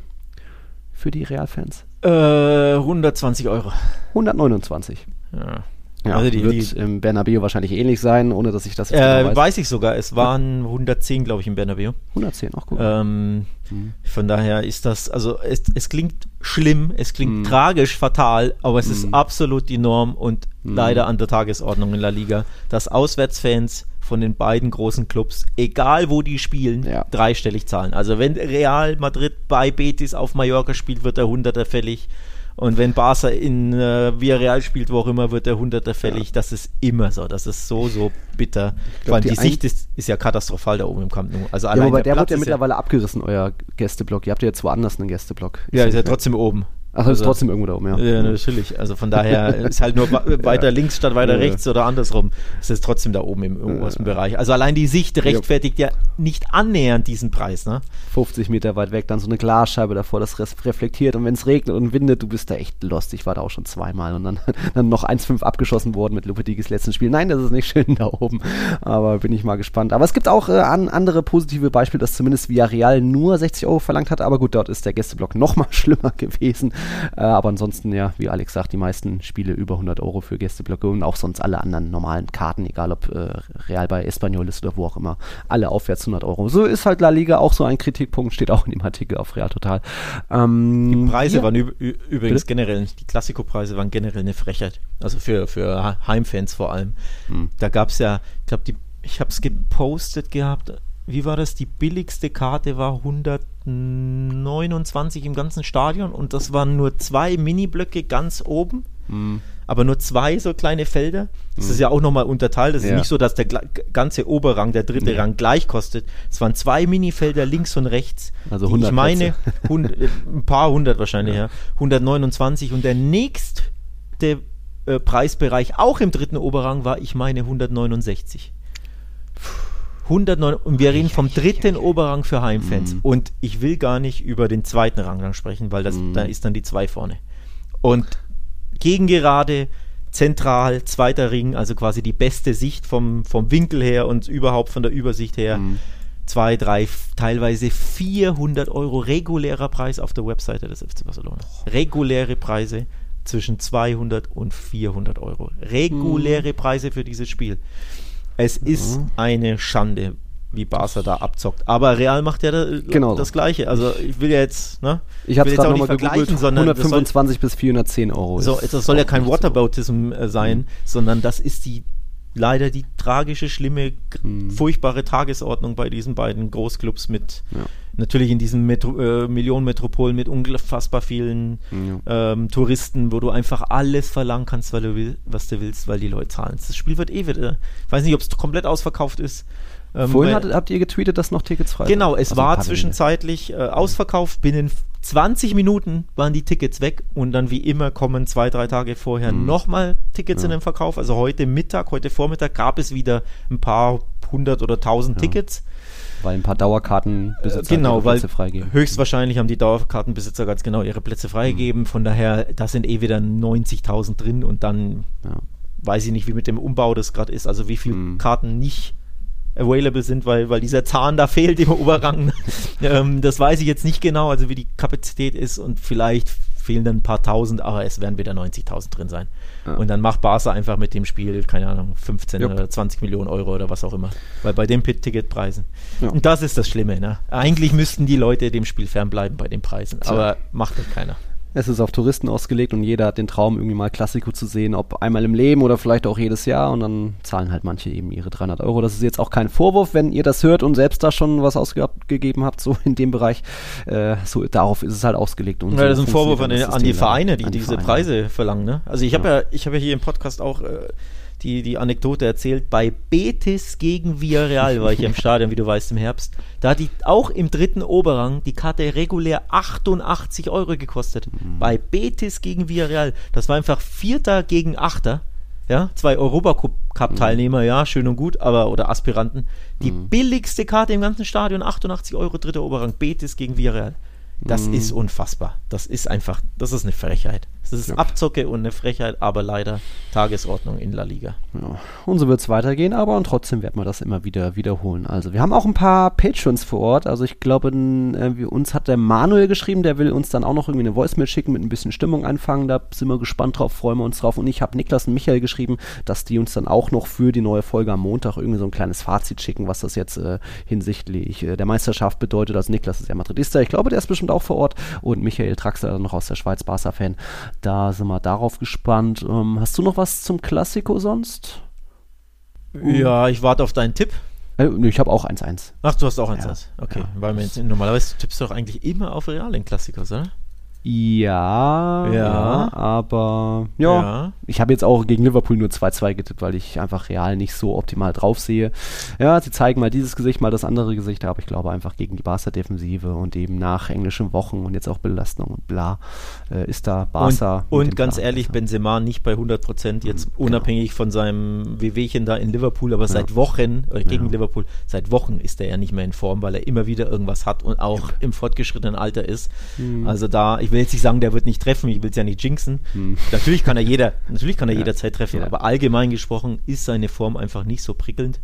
für die Real-Fans? Äh, 120 Euro. 129. Ja. Ja, Also die- wird die- im Bernabeu wahrscheinlich ähnlich sein, ohne dass ich das jetzt Äh, genau weiß ich sogar. Es waren 110, glaube ich, im Bernabeu. 110, auch gut. Ähm, Mhm. Von daher ist das, also es, es klingt schlimm, es klingt Mhm. tragisch, fatal, aber es ist Mhm. absolut die Norm und Mhm. leider an der Tagesordnung in La Liga, dass Auswärtsfans von den beiden großen Clubs, egal wo die spielen, Ja. dreistellig zahlen. Also wenn Real Madrid bei Betis auf Mallorca spielt, wird der Hunderter fällig. Und wenn Barca in äh, Villarreal spielt, wo auch immer, wird der Hunderter fällig. Das ist immer so. Das ist so, so bitter. Vor allem die die, Sicht ist, ist ja katastrophal da oben im Camp Nou. Also ja, aber der, Platz wird ja mittlerweile abgerissen, euer Gästeblock. Ihr habt ja jetzt woanders einen Gästeblock. Ja, ist ja trotzdem oben. Ach, das ist Also- trotzdem irgendwo da oben, ja. Ja, natürlich. Also von daher ist halt nur weiter links statt weiter Ja. rechts oder andersrum. Es ist trotzdem da oben im obersten Bereich. Also allein die Sicht rechtfertigt ja nicht annähernd diesen Preis. Ne? 50 Meter weit weg, dann so eine Glasscheibe davor, das reflektiert. Und wenn es regnet und windet, du bist da echt lost. Ich war da auch schon zweimal und dann, dann noch 1-5 abgeschossen worden mit Lopetegis letzten Spiel. Nein, das ist nicht schön da oben. Aber bin ich mal gespannt. Aber es gibt auch äh, an, andere positive Beispiele, dass zumindest Villarreal nur 60 Euro verlangt hat. Aber gut, dort ist der Gästeblock noch mal schlimmer gewesen. Äh, aber ansonsten, ja, wie Alex sagt, die meisten Spiele über 100 Euro für Gästeblöcke und auch sonst alle anderen normalen Karten, egal ob äh, Real bei Espanyol ist oder wo auch immer, alle aufwärts 100 Euro. So ist halt La Liga auch so ein Kritikpunkt, steht auch in dem Artikel auf Real Total. Ähm, Preise hier- waren übrigens Bitte? generell, die Klassiko-Preise waren generell eine Frechheit. Also für, für Heimfans vor allem. Hm. Da gab es ja, ich glaube, ich habe es gepostet gehabt. Wie war das? Die billigste Karte war 129 im ganzen Stadion und das waren nur zwei Mini-Blöcke ganz oben. Hm. aber nur zwei so kleine Felder. Das ist ja auch nochmal unterteilt. Das ist Ja. nicht so, dass der ganze Oberrang, der dritte Ja. Rang gleich kostet. Es waren zwei Minifelder links und rechts. Also die 100 Ich meine, hund, äh, ein paar hundert wahrscheinlich, ja. 129 und der nächste äh, Preisbereich auch im dritten Oberrang war, ich meine, 169. 109, und wir reden vom dritten Oberrang für Heimfans. Mhm. Und ich will gar nicht über den zweiten Rang dann sprechen, weil das, Mhm. da ist dann die zwei vorne. Und Gegengerade, zentral, zweiter Ring, also quasi die beste Sicht vom, vom Winkel her und überhaupt von der Übersicht her. Mhm. Zwei, drei, teilweise 400 Euro regulärer Preis auf der Webseite des FC Barcelona. Reguläre Preise zwischen 200 und 400 Euro. Reguläre Preise für dieses Spiel. Es ist eine Schande, wie Barca da abzockt. Aber Real macht ja da, Genau das so. Gleiche. Also ich will ja jetzt, ne? Ich habe es gerade nicht nochmal gegoogelt. vergleichen, sondern das soll, 125 bis 410 Euro. so, das soll ja auch kein. Whataboutism äh, sein, sondern das ist die leider die tragische, schlimme, Mhm. furchtbare Tagesordnung bei diesen beiden Großclubs mit Ja. natürlich in diesen Metro, äh, Millionenmetropolen mit unfassbar vielen Ja. ähm, Touristen, wo du einfach alles verlangen kannst, weil du will, was du willst, weil die Leute zahlen. Das Spiel wird eh wieder, ich weiß nicht, ob es komplett ausverkauft ist. Ähm, Vorhin weil- hattet, habt ihr getweetet, dass noch Tickets frei Genau, sind. es Also war zwischenzeitlich äh, ausverkauft. Binnen 20 Minuten waren die Tickets weg und dann wie immer kommen zwei, drei Tage vorher Mhm. nochmal Tickets in Ja. den Verkauf. Also heute Mittag, heute Vormittag gab es wieder ein paar hundert oder tausend Ja. Tickets. Weil ein paar Dauerkartenbesitzer Äh, genau, ihre weil Plätze freigeben. höchstwahrscheinlich haben die Dauerkartenbesitzer ganz genau ihre Plätze freigegeben. Mhm. Von daher, da sind eh wieder 90.000 drin und dann Ja. weiß ich nicht, wie mit dem Umbau das gerade ist, also wie viele Mhm. Karten nicht available sind, weil, weil dieser Zahn da fehlt im Oberrang. ähm, das weiß ich jetzt nicht genau, also wie die Kapazität ist und vielleicht fehlen dann ein paar tausend, aber es werden wieder 90.000 drin sein. Ja. Und dann macht Barca einfach mit dem Spiel, keine Ahnung, 15 Jupp. oder 20 Millionen Euro oder was auch immer. Weil bei den Ticketpreisen. Ja. Und das ist das Schlimme, ne? Eigentlich müssten die Leute dem Spiel fernbleiben bei den Preisen, aber macht das keiner. Es ist auf Touristen ausgelegt und jeder hat den Traum, irgendwie mal Klassiko zu sehen, ob einmal im Leben oder vielleicht auch jedes Jahr. Und dann zahlen halt manche eben ihre 300 Euro. Das ist jetzt auch kein Vorwurf, wenn ihr das hört und selbst da schon was ausgegeben habt, so in dem Bereich. Äh, so darauf ist es halt ausgelegt. Und ja, so das ist ein Vorwurf an, an die Vereine, die diese Vereine. Preise verlangen. Ne? Also ich habe ja. ich habe ja hier im Podcast auch äh, die, die Anekdote erzählt, bei Betis gegen Villarreal war ich im Stadion, wie du weißt, im Herbst. Da hat die auch im dritten Oberrang die Karte regulär 88 Euro gekostet. Mhm. Bei Betis gegen Villarreal. Das war einfach Vierter gegen Achter. Ja, zwei Europacup-Teilnehmer, ja, schön und gut, aber, oder Aspiranten. Die Mhm. billigste Karte im ganzen Stadion, 88 Euro, dritter Oberrang, Betis gegen Villarreal. Das Mhm. ist unfassbar. Das ist einfach, das ist eine Frechheit. Das ist Ja. Abzocke und eine Frechheit, aber leider Tagesordnung in La Liga. Ja, und so wird es weitergehen, aber und trotzdem werden wir das immer wieder wiederholen. Also wir haben auch ein paar Patrons vor Ort. Also ich glaube, äh, uns hat der Manuel geschrieben, der will uns dann auch noch irgendwie eine Voicemail schicken mit ein bisschen Stimmung einfangen. Da sind wir gespannt drauf, freuen wir uns drauf. Und ich habe Niklas und Michael geschrieben, dass die uns dann auch noch für die neue Folge am Montag irgendwie so ein kleines Fazit schicken, was das jetzt äh, hinsichtlich äh, der Meisterschaft bedeutet. Also Niklas ist ja Madridista, ich glaube, der ist bestimmt auch vor Ort. Und Michael Traxler noch aus der Schweiz, Barca-Fan. Da sind wir darauf gespannt. Ähm, hast du noch was zum Klassiko sonst? Ja, ich warte auf deinen Tipp. Äh, ich habe auch 1-1. Ach, du hast auch eins. Ja, eins. Okay, ja. weil jetzt, normalerweise tippst du doch eigentlich immer auf Real in Klassikers, oder? Ja, Ja. ja, aber ja, Ja. ich habe jetzt auch gegen Liverpool nur 2-2 getippt, weil ich einfach Real nicht so optimal drauf sehe. Ja, sie zeigen mal dieses Gesicht, mal das andere Gesicht, aber ich glaube einfach gegen die Barca-Defensive und eben nach englischen Wochen und jetzt auch Belastung und bla, äh, ist da Barca. und und ganz Plan ehrlich, besser. Benzema nicht bei 100 Prozent, jetzt genau. unabhängig von seinem Wehwehchen da in Liverpool, aber seit Wochen, äh, gegen Ja. Liverpool, seit Wochen ist er ja nicht mehr in Form, weil er immer wieder irgendwas hat und auch im fortgeschrittenen Alter ist. Mhm. Also da, ich will jetzt nicht sagen, der wird nicht treffen, ich will es ja nicht jinxen. Natürlich kann er jeder, natürlich kann er Ja. jederzeit treffen, Ja. aber allgemein gesprochen ist seine Form einfach nicht so prickelnd.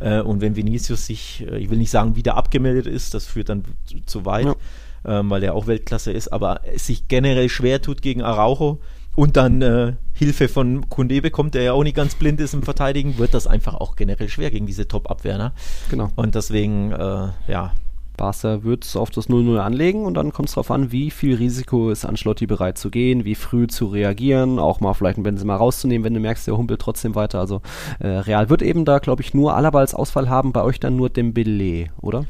Äh, und wenn Vinicius sich, äh, ich will nicht sagen, wieder abgemeldet ist, das führt dann zu, zu weit, Ja. ähm, weil er auch Weltklasse ist, aber es sich generell schwer tut gegen Araujo und dann äh, Hilfe von Kunde bekommt, der ja auch nicht ganz blind ist im Verteidigen, wird das einfach auch generell schwer gegen diese Top-Abwehr. Ne? Genau. Und deswegen, äh, ja, Barca wird es auf das 0-0 anlegen und dann kommt es darauf an, wie viel Risiko ist Ancelotti bereit zu gehen, wie früh zu reagieren, auch mal vielleicht einen Benzema rauszunehmen, wenn du merkst, der humpelt trotzdem weiter. Also äh, Real wird eben da, glaube ich, nur Alaba als Ausfall haben, bei euch dann nur Dembele, oder?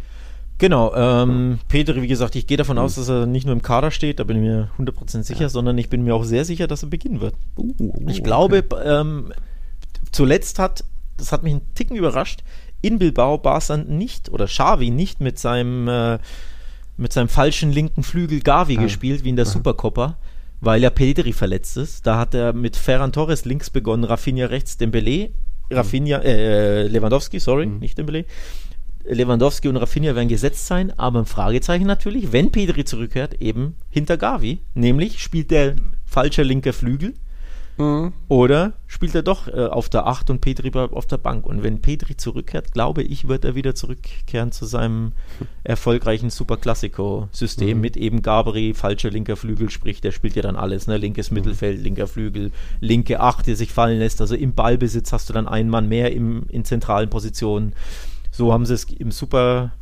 Genau, ähm, Pedri, wie gesagt, ich gehe davon aus, dass er nicht nur im Kader steht, da bin ich mir 100% sicher, sondern ich bin mir auch sehr sicher, dass er beginnen wird. Uh, Ich glaube, b- ähm, zuletzt hat, das hat mich einen Ticken überrascht, in Bilbao Barca nicht, oder Xavi nicht mit seinem, äh, mit seinem falschen linken Flügel Gavi Ah. gespielt, wie in der Aha. Supercoppa, weil ja Pedri verletzt ist. Da hat er mit Ferran Torres links begonnen, Rafinha rechts, Dembele, Rafinha, äh, Lewandowski, sorry, Mhm. nicht Dembele. Lewandowski und Rafinha werden gesetzt sein, aber ein Fragezeichen natürlich, wenn Pedri zurückkehrt, eben hinter Gavi. Nämlich spielt der falsche linke Flügel Mhm. oder spielt er doch äh, auf der 8 und Petri bleibt auf der Bank? Und wenn Petri zurückkehrt, glaube ich, wird er wieder zurückkehren zu seinem erfolgreichen Super Classico-System Mhm. mit eben Gabri, falscher linker Flügel, sprich, der spielt ja dann alles, ne? Linkes Mhm. Mittelfeld, linker Flügel, linke 8, die sich fallen lässt. Also im Ballbesitz hast du dann einen Mann mehr im, in zentralen Positionen. So haben sie es im Super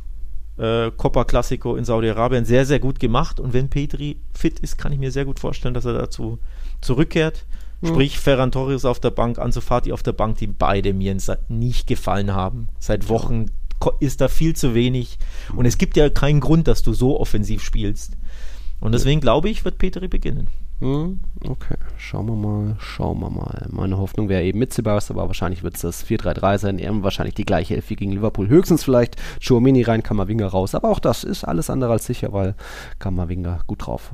äh, Copa Classico in Saudi-Arabien sehr, sehr gut gemacht. Und wenn Petri fit ist, kann ich mir sehr gut vorstellen, dass er dazu zurückkehrt. Sprich, Ferran Torres auf der Bank, Ansu Fati auf der Bank, die beide mir nicht gefallen haben. Seit Wochen ist da viel zu wenig. Und es gibt ja keinen Grund, dass du so offensiv spielst. Und deswegen glaube ich, wird Petri beginnen. Hm, Okay, schauen wir mal, schauen wir mal. Meine Hoffnung wäre eben mit Sebastian, aber wahrscheinlich wird es das 4-3-3 sein. Eben wahrscheinlich die gleiche Elf wie gegen Liverpool. Höchstens vielleicht Chouamini rein, Kammerwinger raus. Aber auch das ist alles andere als sicher, weil Kammerwinger gut drauf.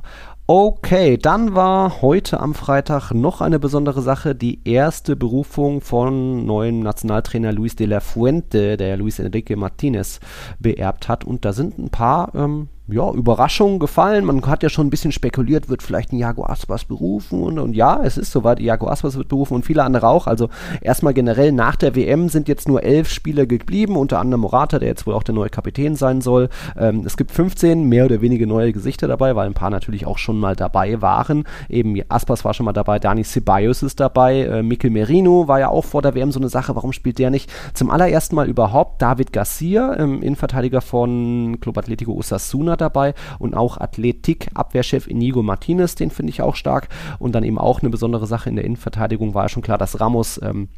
Okay, dann war heute am Freitag noch eine besondere Sache. Die erste Berufung von neuem Nationaltrainer Luis de la Fuente, der Luis Enrique Martinez beerbt hat. Und da sind ein paar ähm, ja, Überraschungen gefallen. Man hat ja schon ein bisschen spekuliert, wird vielleicht ein Jago Aspas berufen und, und ja, es ist soweit, Jago Aspas wird berufen und viele andere auch. Also erstmal generell nach der WM sind jetzt nur elf Spieler geblieben, unter anderem Morata, der jetzt wohl auch der neue Kapitän sein soll. Ähm, es gibt 15 mehr oder weniger neue Gesichter dabei, weil ein paar natürlich auch schon mal dabei waren. Eben Aspas war schon mal dabei, Dani Ceballos ist dabei, äh, Mikel Merino war ja auch vor der WM so eine Sache, warum spielt der nicht? Zum allerersten Mal überhaupt David Garcia, ähm, Innenverteidiger von Club Atletico Osasuna dabei und auch Athletik-Abwehrchef Inigo Martinez, den finde ich auch stark. Und dann eben auch eine besondere Sache in der Innenverteidigung war ja schon klar, dass Ramos ähm,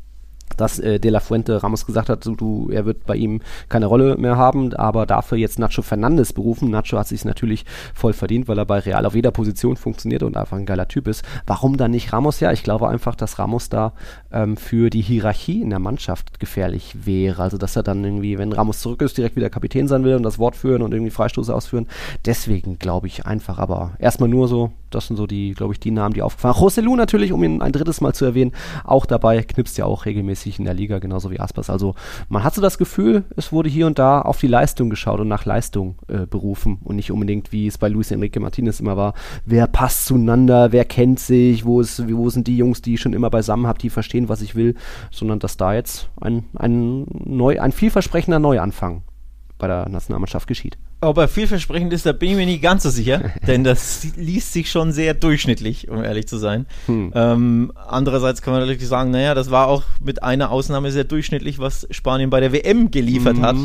dass äh, De La Fuente Ramos gesagt hat, du, er wird bei ihm keine Rolle mehr haben, aber dafür jetzt Nacho Fernandes berufen. Nacho hat sich natürlich voll verdient, weil er bei Real auf jeder Position funktioniert und einfach ein geiler Typ ist. Warum dann nicht Ramos? Ja, ich glaube einfach, dass Ramos da ähm, für die Hierarchie in der Mannschaft gefährlich wäre. Also, dass er dann irgendwie, wenn Ramos zurück ist, direkt wieder Kapitän sein will und das Wort führen und irgendwie Freistoße ausführen. Deswegen glaube ich einfach, aber erstmal nur so, das sind so die, glaube ich, die Namen, die aufgefallen sind. José Lu natürlich, um ihn ein drittes Mal zu erwähnen, auch dabei, knipst ja auch regelmäßig in der Liga, genauso wie Aspas. Also man hat so das Gefühl, es wurde hier und da auf die Leistung geschaut und nach Leistung äh, berufen und nicht unbedingt, wie es bei Luis Enrique Martinez immer war, wer passt zueinander, wer kennt sich, wo, ist, wo sind die Jungs, die ich schon immer beisammen habe, die verstehen, was ich will, sondern dass da jetzt ein, ein, neu, ein vielversprechender Neuanfang bei der Nationalmannschaft geschieht. Ob er vielversprechend ist, da bin ich mir nicht ganz so sicher, denn das liest sich schon sehr durchschnittlich, um ehrlich zu sein. Hm. Ähm, andererseits kann man natürlich sagen, naja, das war auch mit einer Ausnahme sehr durchschnittlich, was Spanien bei der WM geliefert mhm. hat.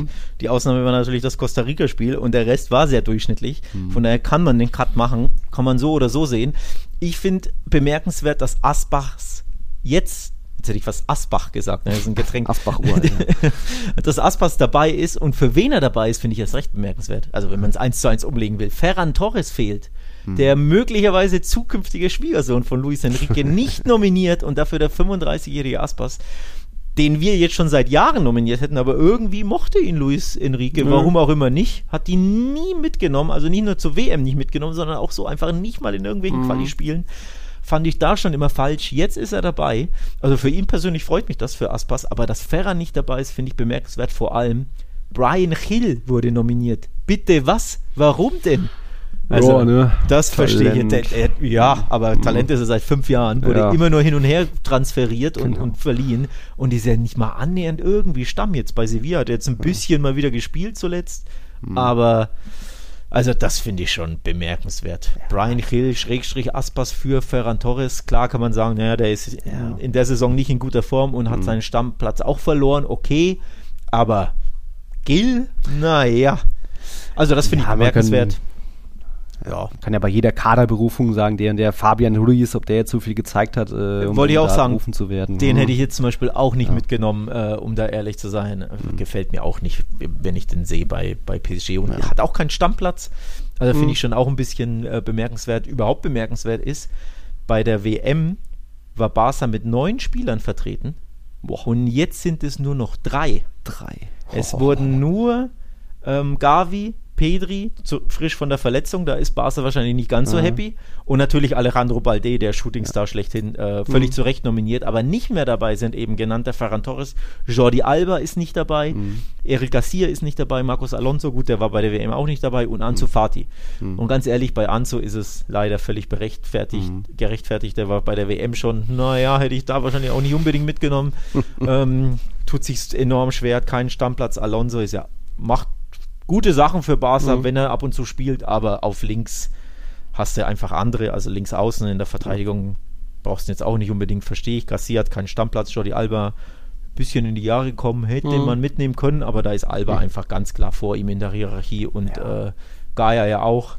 Die Ausnahme war natürlich das Costa Rica-Spiel und der Rest war sehr durchschnittlich. Mhm. Von daher kann man den Cut machen, kann man so oder so sehen. Ich finde bemerkenswert, dass Asbachs jetzt jetzt hätte ich fast Asbach gesagt, ne? das ist ein Getränk. Asbach ja. Dass Aspas dabei ist und für wen er dabei ist, finde ich erst recht bemerkenswert. Also wenn man es eins zu eins umlegen will. Ferran Torres fehlt. Hm. Der möglicherweise zukünftige Schwiegersohn von Luis Enrique nicht nominiert und dafür der 35-jährige Aspas den wir jetzt schon seit Jahren nominiert hätten, aber irgendwie mochte ihn Luis Enrique, mhm. warum auch immer nicht, hat ihn nie mitgenommen, also nicht nur zur WM nicht mitgenommen, sondern auch so einfach nicht mal in irgendwelchen mhm. Quali-Spielen fand ich da schon immer falsch. Jetzt ist er dabei. Also für ihn persönlich freut mich das für Aspas, aber dass Ferran nicht dabei ist, finde ich bemerkenswert. Vor allem Brian Hill wurde nominiert. Bitte was? Warum denn? Also, oh, ne? das verstehe ich. Ja, aber mhm. Talent ist er seit fünf Jahren, wurde ja. immer nur hin und her transferiert und, genau. und verliehen und ist ja nicht mal annähernd irgendwie Stamm jetzt bei Sevilla. Hat jetzt ein bisschen mal wieder gespielt zuletzt, mhm. aber also das finde ich schon bemerkenswert. Ja. Brian Hill, Schrägstrich Aspas für Ferran Torres. Klar kann man sagen, naja, der ist ja. in der Saison nicht in guter Form und hat mhm. seinen Stammplatz auch verloren. Okay, aber Gill, naja. Also das finde ja, ich bemerkenswert ja. kann ja bei jeder Kaderberufung sagen, der und der Fabian Ruiz, ob der jetzt so viel gezeigt hat, äh, um, Wollte ich auch sagen, zu werden. Den mhm. hätte ich jetzt zum Beispiel auch nicht ja. mitgenommen, äh, um da ehrlich zu sein. Mhm. Gefällt mir auch nicht, wenn ich den sehe bei, bei PSG und ja. hat auch keinen Stammplatz. Also mhm. finde ich schon auch ein bisschen äh, bemerkenswert. Überhaupt bemerkenswert ist, bei der WM war Barca mit neun Spielern vertreten. Boah. Und jetzt sind es nur noch drei. Drei. Es oh. wurden nur ähm, Gavi, Pedri, zu, frisch von der Verletzung, da ist Barca wahrscheinlich nicht ganz so happy. Und natürlich Alejandro Balde, der Shootingstar ja. schlechthin, äh, völlig mhm. zu Recht nominiert. Aber nicht mehr dabei sind eben genannter Ferran Torres. Jordi Alba ist nicht dabei. Mhm. Eric Garcia ist nicht dabei. Marcos Alonso, gut, der war bei der WM auch nicht dabei. Und Ansu mhm. Fati. Mhm. Und ganz ehrlich, bei Ansu ist es leider völlig berechtfertigt, mhm. gerechtfertigt. Der war bei der WM schon, naja, hätte ich da wahrscheinlich auch nicht unbedingt mitgenommen. ähm, tut sich enorm schwer, hat keinen Stammplatz. Alonso ist ja, macht gute Sachen für Barca, mhm. wenn er ab und zu spielt, aber auf links hast du einfach andere, also links außen in der Verteidigung brauchst du jetzt auch nicht unbedingt, verstehe ich. Garcia hat keinen Stammplatz, Jordi Alba ein bisschen in die Jahre gekommen, hätte mhm. man mitnehmen können, aber da ist Alba mhm. einfach ganz klar vor ihm in der Hierarchie und ja. äh, Gaia ja auch.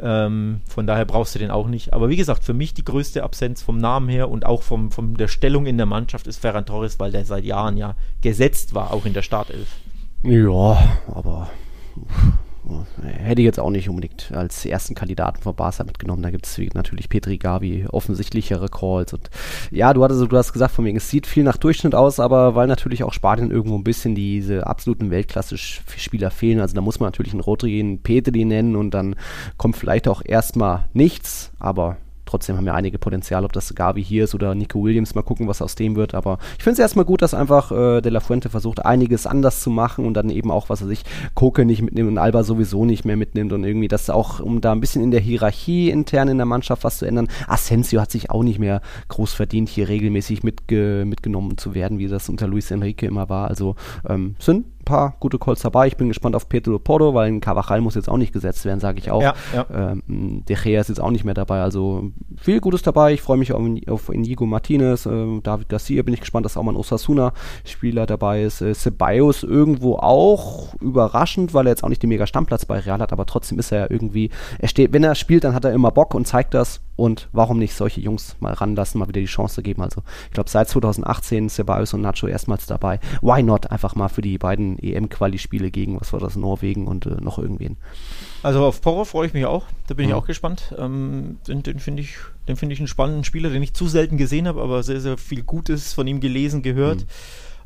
Ähm, von daher brauchst du den auch nicht. Aber wie gesagt, für mich die größte Absenz vom Namen her und auch vom, von der Stellung in der Mannschaft ist Ferran Torres, weil der seit Jahren ja gesetzt war, auch in der Startelf. Ja, aber hätte ich jetzt auch nicht unbedingt als ersten Kandidaten von Barca mitgenommen. Da gibt es natürlich Petri Gavi, offensichtlichere Calls. Und ja, du hattest, du hast gesagt, von mir, es sieht viel nach Durchschnitt aus, aber weil natürlich auch Spanien irgendwo ein bisschen diese absoluten Weltklasse-Spieler fehlen. Also da muss man natürlich einen Rodri, einen Petri nennen und dann kommt vielleicht auch erstmal nichts, aber trotzdem haben ja einige Potenzial, ob das Gavi hier ist oder Nico Williams. Mal gucken, was aus dem wird. Aber ich finde es erstmal gut, dass einfach äh, De La Fuente versucht, einiges anders zu machen und dann eben auch, was er sich Koke nicht mitnimmt und Alba sowieso nicht mehr mitnimmt und irgendwie das auch, um da ein bisschen in der Hierarchie intern in der Mannschaft was zu ändern. Asensio hat sich auch nicht mehr groß verdient, hier regelmäßig mitge mitgenommen zu werden, wie das unter Luis Enrique immer war. Also ähm, sind ein paar gute Calls dabei. Ich bin gespannt auf Pedro Porto, weil ein Cavachal muss jetzt auch nicht gesetzt werden, sage ich auch. Ja, ja. Ähm, De Gea ist jetzt auch nicht mehr dabei. Also viel Gutes dabei. Ich freue mich auf, auf Inigo Martinez, äh, David Garcia bin ich gespannt, dass auch mal ein Osasuna-Spieler dabei ist. Äh, Ceballos irgendwo auch überraschend, weil er jetzt auch nicht den mega Stammplatz bei Real hat, aber trotzdem ist er ja irgendwie, er steht, wenn er spielt, dann hat er immer Bock und zeigt das. Und warum nicht solche Jungs mal ranlassen, mal wieder die Chance geben? Also ich glaube seit 2018 Ceballos und Nacho erstmals dabei. Why not einfach mal für die beiden EM-Quali-Spiele gegen, was war das, Norwegen und äh, noch irgendwen. Also auf Porro freue ich mich auch. Da bin mhm. ich auch gespannt. Ähm, den, den finde ich, den ich einen spannenden Spieler, den ich zu selten gesehen habe, aber sehr, sehr viel Gutes von ihm gelesen, gehört. Mhm.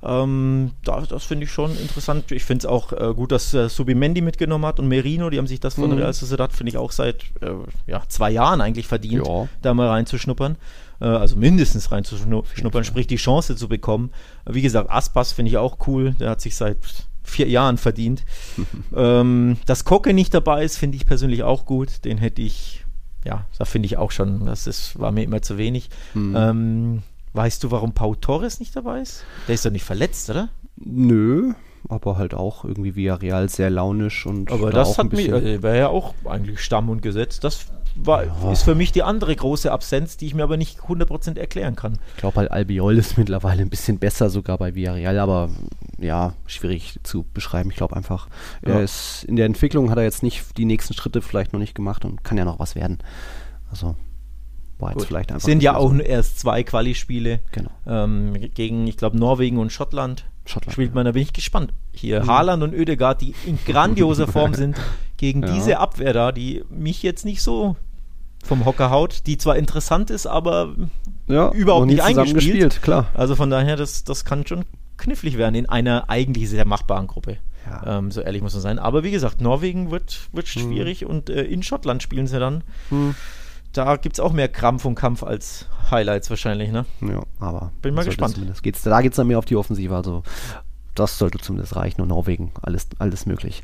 Ähm, da, das finde ich schon interessant. Ich finde es auch äh, gut, dass äh, Subimendi mitgenommen hat und Merino, die haben sich das von mhm. Real Sociedad, finde ich, auch seit äh, ja, zwei Jahren eigentlich verdient, ja. da mal reinzuschnuppern. Äh, also mindestens reinzuschnuppern, sprich die Chance zu bekommen. Wie gesagt, Aspas finde ich auch cool. Der hat sich seit vier Jahren verdient. ähm, dass Kocke nicht dabei ist, finde ich persönlich auch gut. Den hätte ich, ja, da finde ich auch schon, das ist, war mir immer zu wenig. Mhm. Ähm, Weißt du, warum Pau Torres nicht dabei ist? Der ist doch nicht verletzt, oder? Nö, aber halt auch irgendwie via Real sehr launisch und. Aber da das hat mir, äh, wäre ja auch eigentlich Stamm und Gesetz. Das war, ja. ist für mich die andere große Absenz, die ich mir aber nicht 100% erklären kann. Ich glaube halt, Albiol ist mittlerweile ein bisschen besser sogar bei Villarreal, aber ja, schwierig zu beschreiben. Ich glaube einfach, ja. er ist in der Entwicklung hat er jetzt nicht die nächsten Schritte vielleicht noch nicht gemacht und kann ja noch was werden. Also war jetzt vielleicht einfach. Sind ja auch so. erst zwei Quali-Spiele genau. ähm, gegen, ich glaube, Norwegen und Schottland. Schottland spielt man, da bin ich gespannt. Hier mhm. Haaland und Oedegaard, die in grandioser Form sind, gegen ja. diese Abwehr da, die mich jetzt nicht so vom Hocker haut, die zwar interessant ist, aber ja, überhaupt nicht eingespielt. Gespielt, klar. Also von daher, das, das kann schon knifflig werden in einer eigentlich sehr machbaren Gruppe. Ja. Ähm, so ehrlich muss man sein. Aber wie gesagt, Norwegen wird, wird mhm. schwierig mhm. und äh, in Schottland spielen sie dann. Mhm da gibt es auch mehr Krampf und Kampf als Highlights wahrscheinlich, ne? Ja, aber. Bin mal gespannt. Geht's, da geht es dann mehr auf die Offensive. Also das sollte zumindest reichen und Norwegen, alles, alles möglich.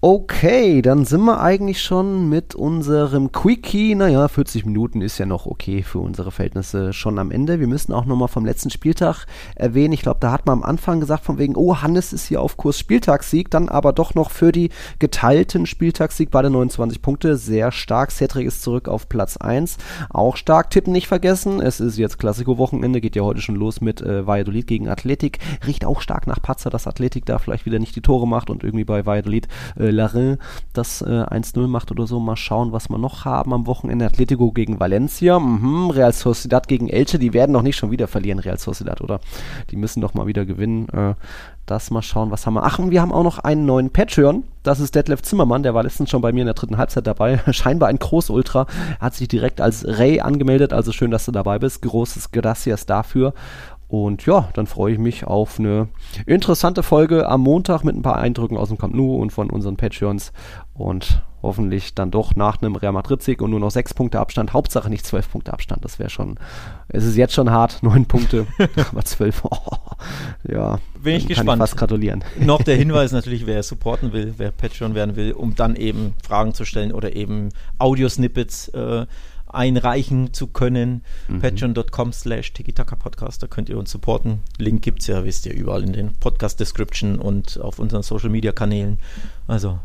Okay, dann sind wir eigentlich schon mit unserem Quickie. Naja, 40 Minuten ist ja noch okay für unsere Verhältnisse schon am Ende. Wir müssen auch nochmal vom letzten Spieltag erwähnen. Ich glaube, da hat man am Anfang gesagt, von wegen, oh, Hannes ist hier auf Kurs Spieltagssieg, dann aber doch noch für die geteilten Spieltagssieg bei den 29 Punkte. Sehr stark. Cedric ist zurück auf Platz 1. Auch stark. Tippen nicht vergessen. Es ist jetzt Klassiko-Wochenende, geht ja heute schon los mit äh, Valladolid gegen Athletik. Riecht auch stark nach Patzer Patzer, dass Athletik da vielleicht wieder nicht die Tore macht und irgendwie bei Valladolid äh, Larin das äh, 1-0 macht oder so. Mal schauen, was wir noch haben am Wochenende. Atletico gegen Valencia, mhm. Real Sociedad gegen Elche, die werden doch nicht schon wieder verlieren, Real Sociedad, oder? Die müssen doch mal wieder gewinnen. Äh, das mal schauen, was haben wir. Ach, und wir haben auch noch einen neuen Patreon. Das ist Detlef Zimmermann, der war letztens schon bei mir in der dritten Halbzeit dabei. Scheinbar ein Großultra. Hat sich direkt als Ray angemeldet, also schön, dass du dabei bist. Großes Gracias dafür. Und ja, dann freue ich mich auf eine interessante Folge am Montag mit ein paar Eindrücken aus dem Camp Nou und von unseren Patreons. Und hoffentlich dann doch nach einem Real Madrid-Sieg und nur noch sechs Punkte Abstand. Hauptsache nicht zwölf Punkte Abstand. Das wäre schon, es ist jetzt schon hart, neun Punkte, aber zwölf, oh, ja. Bin ich gespannt. Ich fast gratulieren. Noch der Hinweis natürlich, wer supporten will, wer Patreon werden will, um dann eben Fragen zu stellen oder eben Audiosnippets äh, einreichen zu können. Mhm. Patreon.com slash Podcast, da könnt ihr uns supporten. Link gibt es ja, wisst ihr, überall in den Podcast-Description und auf unseren Social-Media-Kanälen. Also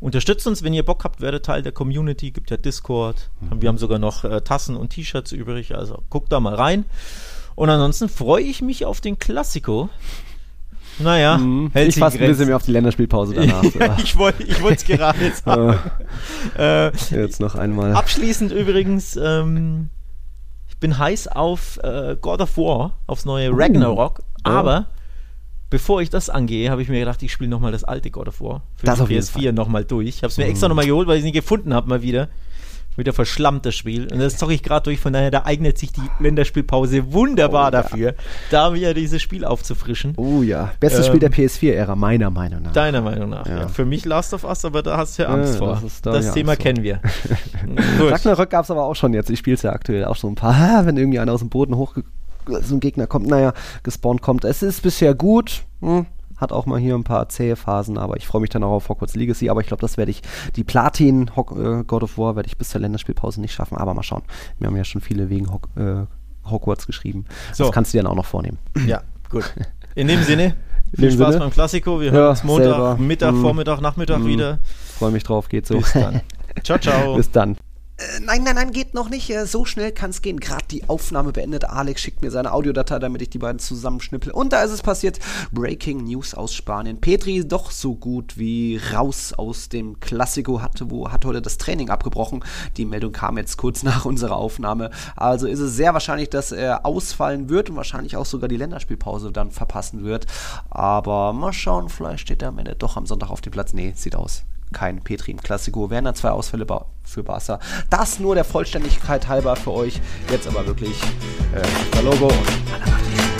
unterstützt uns, wenn ihr Bock habt, werdet Teil der Community, gibt ja Discord. Mhm. Wir haben sogar noch äh, Tassen und T-Shirts übrig, also guckt da mal rein. Und ansonsten freue ich mich auf den Klassiko. Naja, mhm. hält ich fasse ein bisschen mehr auf die Länderspielpause danach. ja, ich wollte es gerade sagen. äh, jetzt noch einmal. Abschließend übrigens, ähm, ich bin heiß auf äh, God of War, aufs neue uh. Ragnarok, aber bevor ich das angehe, habe ich mir gedacht, ich spiele nochmal das alte God of War für das die PS4 nochmal durch. Ich habe es mir extra nochmal geholt, weil ich es nicht gefunden habe mal wieder wieder verschlammt das Spiel. Und das zocke ich gerade durch, von daher, da eignet sich die Länderspielpause wunderbar oh, ja. dafür, da wieder dieses Spiel aufzufrischen. Oh ja, bestes ähm, Spiel der PS4-Ära, meiner Meinung nach. Deiner Meinung nach, ja. ja. Für mich Last of Us, aber da hast du ja Angst ja, vor. Das, das Thema kennen wir. Ragnarök gab es aber auch schon jetzt, ich spiele es ja aktuell auch schon ein paar, wenn irgendwie einer aus dem Boden hoch so ein Gegner kommt, naja, gespawnt kommt. Es ist bisher gut, hm, hat auch mal hier ein paar zähe Phasen, aber ich freue mich dann auch auf Hogwarts Legacy. Aber ich glaube, das werde ich, die Platin Hog äh, God of War werde ich bis zur Länderspielpause nicht schaffen. Aber mal schauen. Wir haben ja schon viele wegen Hog äh, Hogwarts geschrieben. So. Das kannst du dir dann auch noch vornehmen. Ja, gut. In dem Sinne, Viel Spaß beim Klassiko. Wir hören uns Montag, selber. Mittag, mm. Vormittag, Nachmittag mm. wieder. Freue mich drauf, geht so. Bis dann. ciao, ciao. Bis dann. Nein, nein, nein, geht noch nicht. Äh, so schnell kann es gehen. Gerade die Aufnahme beendet. Alex schickt mir seine Audiodatei, damit ich die beiden zusammenschnippel. Und da ist es passiert. Breaking News aus Spanien. Petri doch so gut wie raus aus dem Klassiko hatte, wo hat heute das Training abgebrochen. Die Meldung kam jetzt kurz nach unserer Aufnahme. Also ist es sehr wahrscheinlich, dass er ausfallen wird und wahrscheinlich auch sogar die Länderspielpause dann verpassen wird. Aber mal schauen, vielleicht steht er am Ende doch am Sonntag auf dem Platz. Nee, sieht aus kein Petri im Klassiko. Wären dann zwei Ausfälle für Barca. Das nur der Vollständigkeit halber für euch. Jetzt aber wirklich äh, Logo und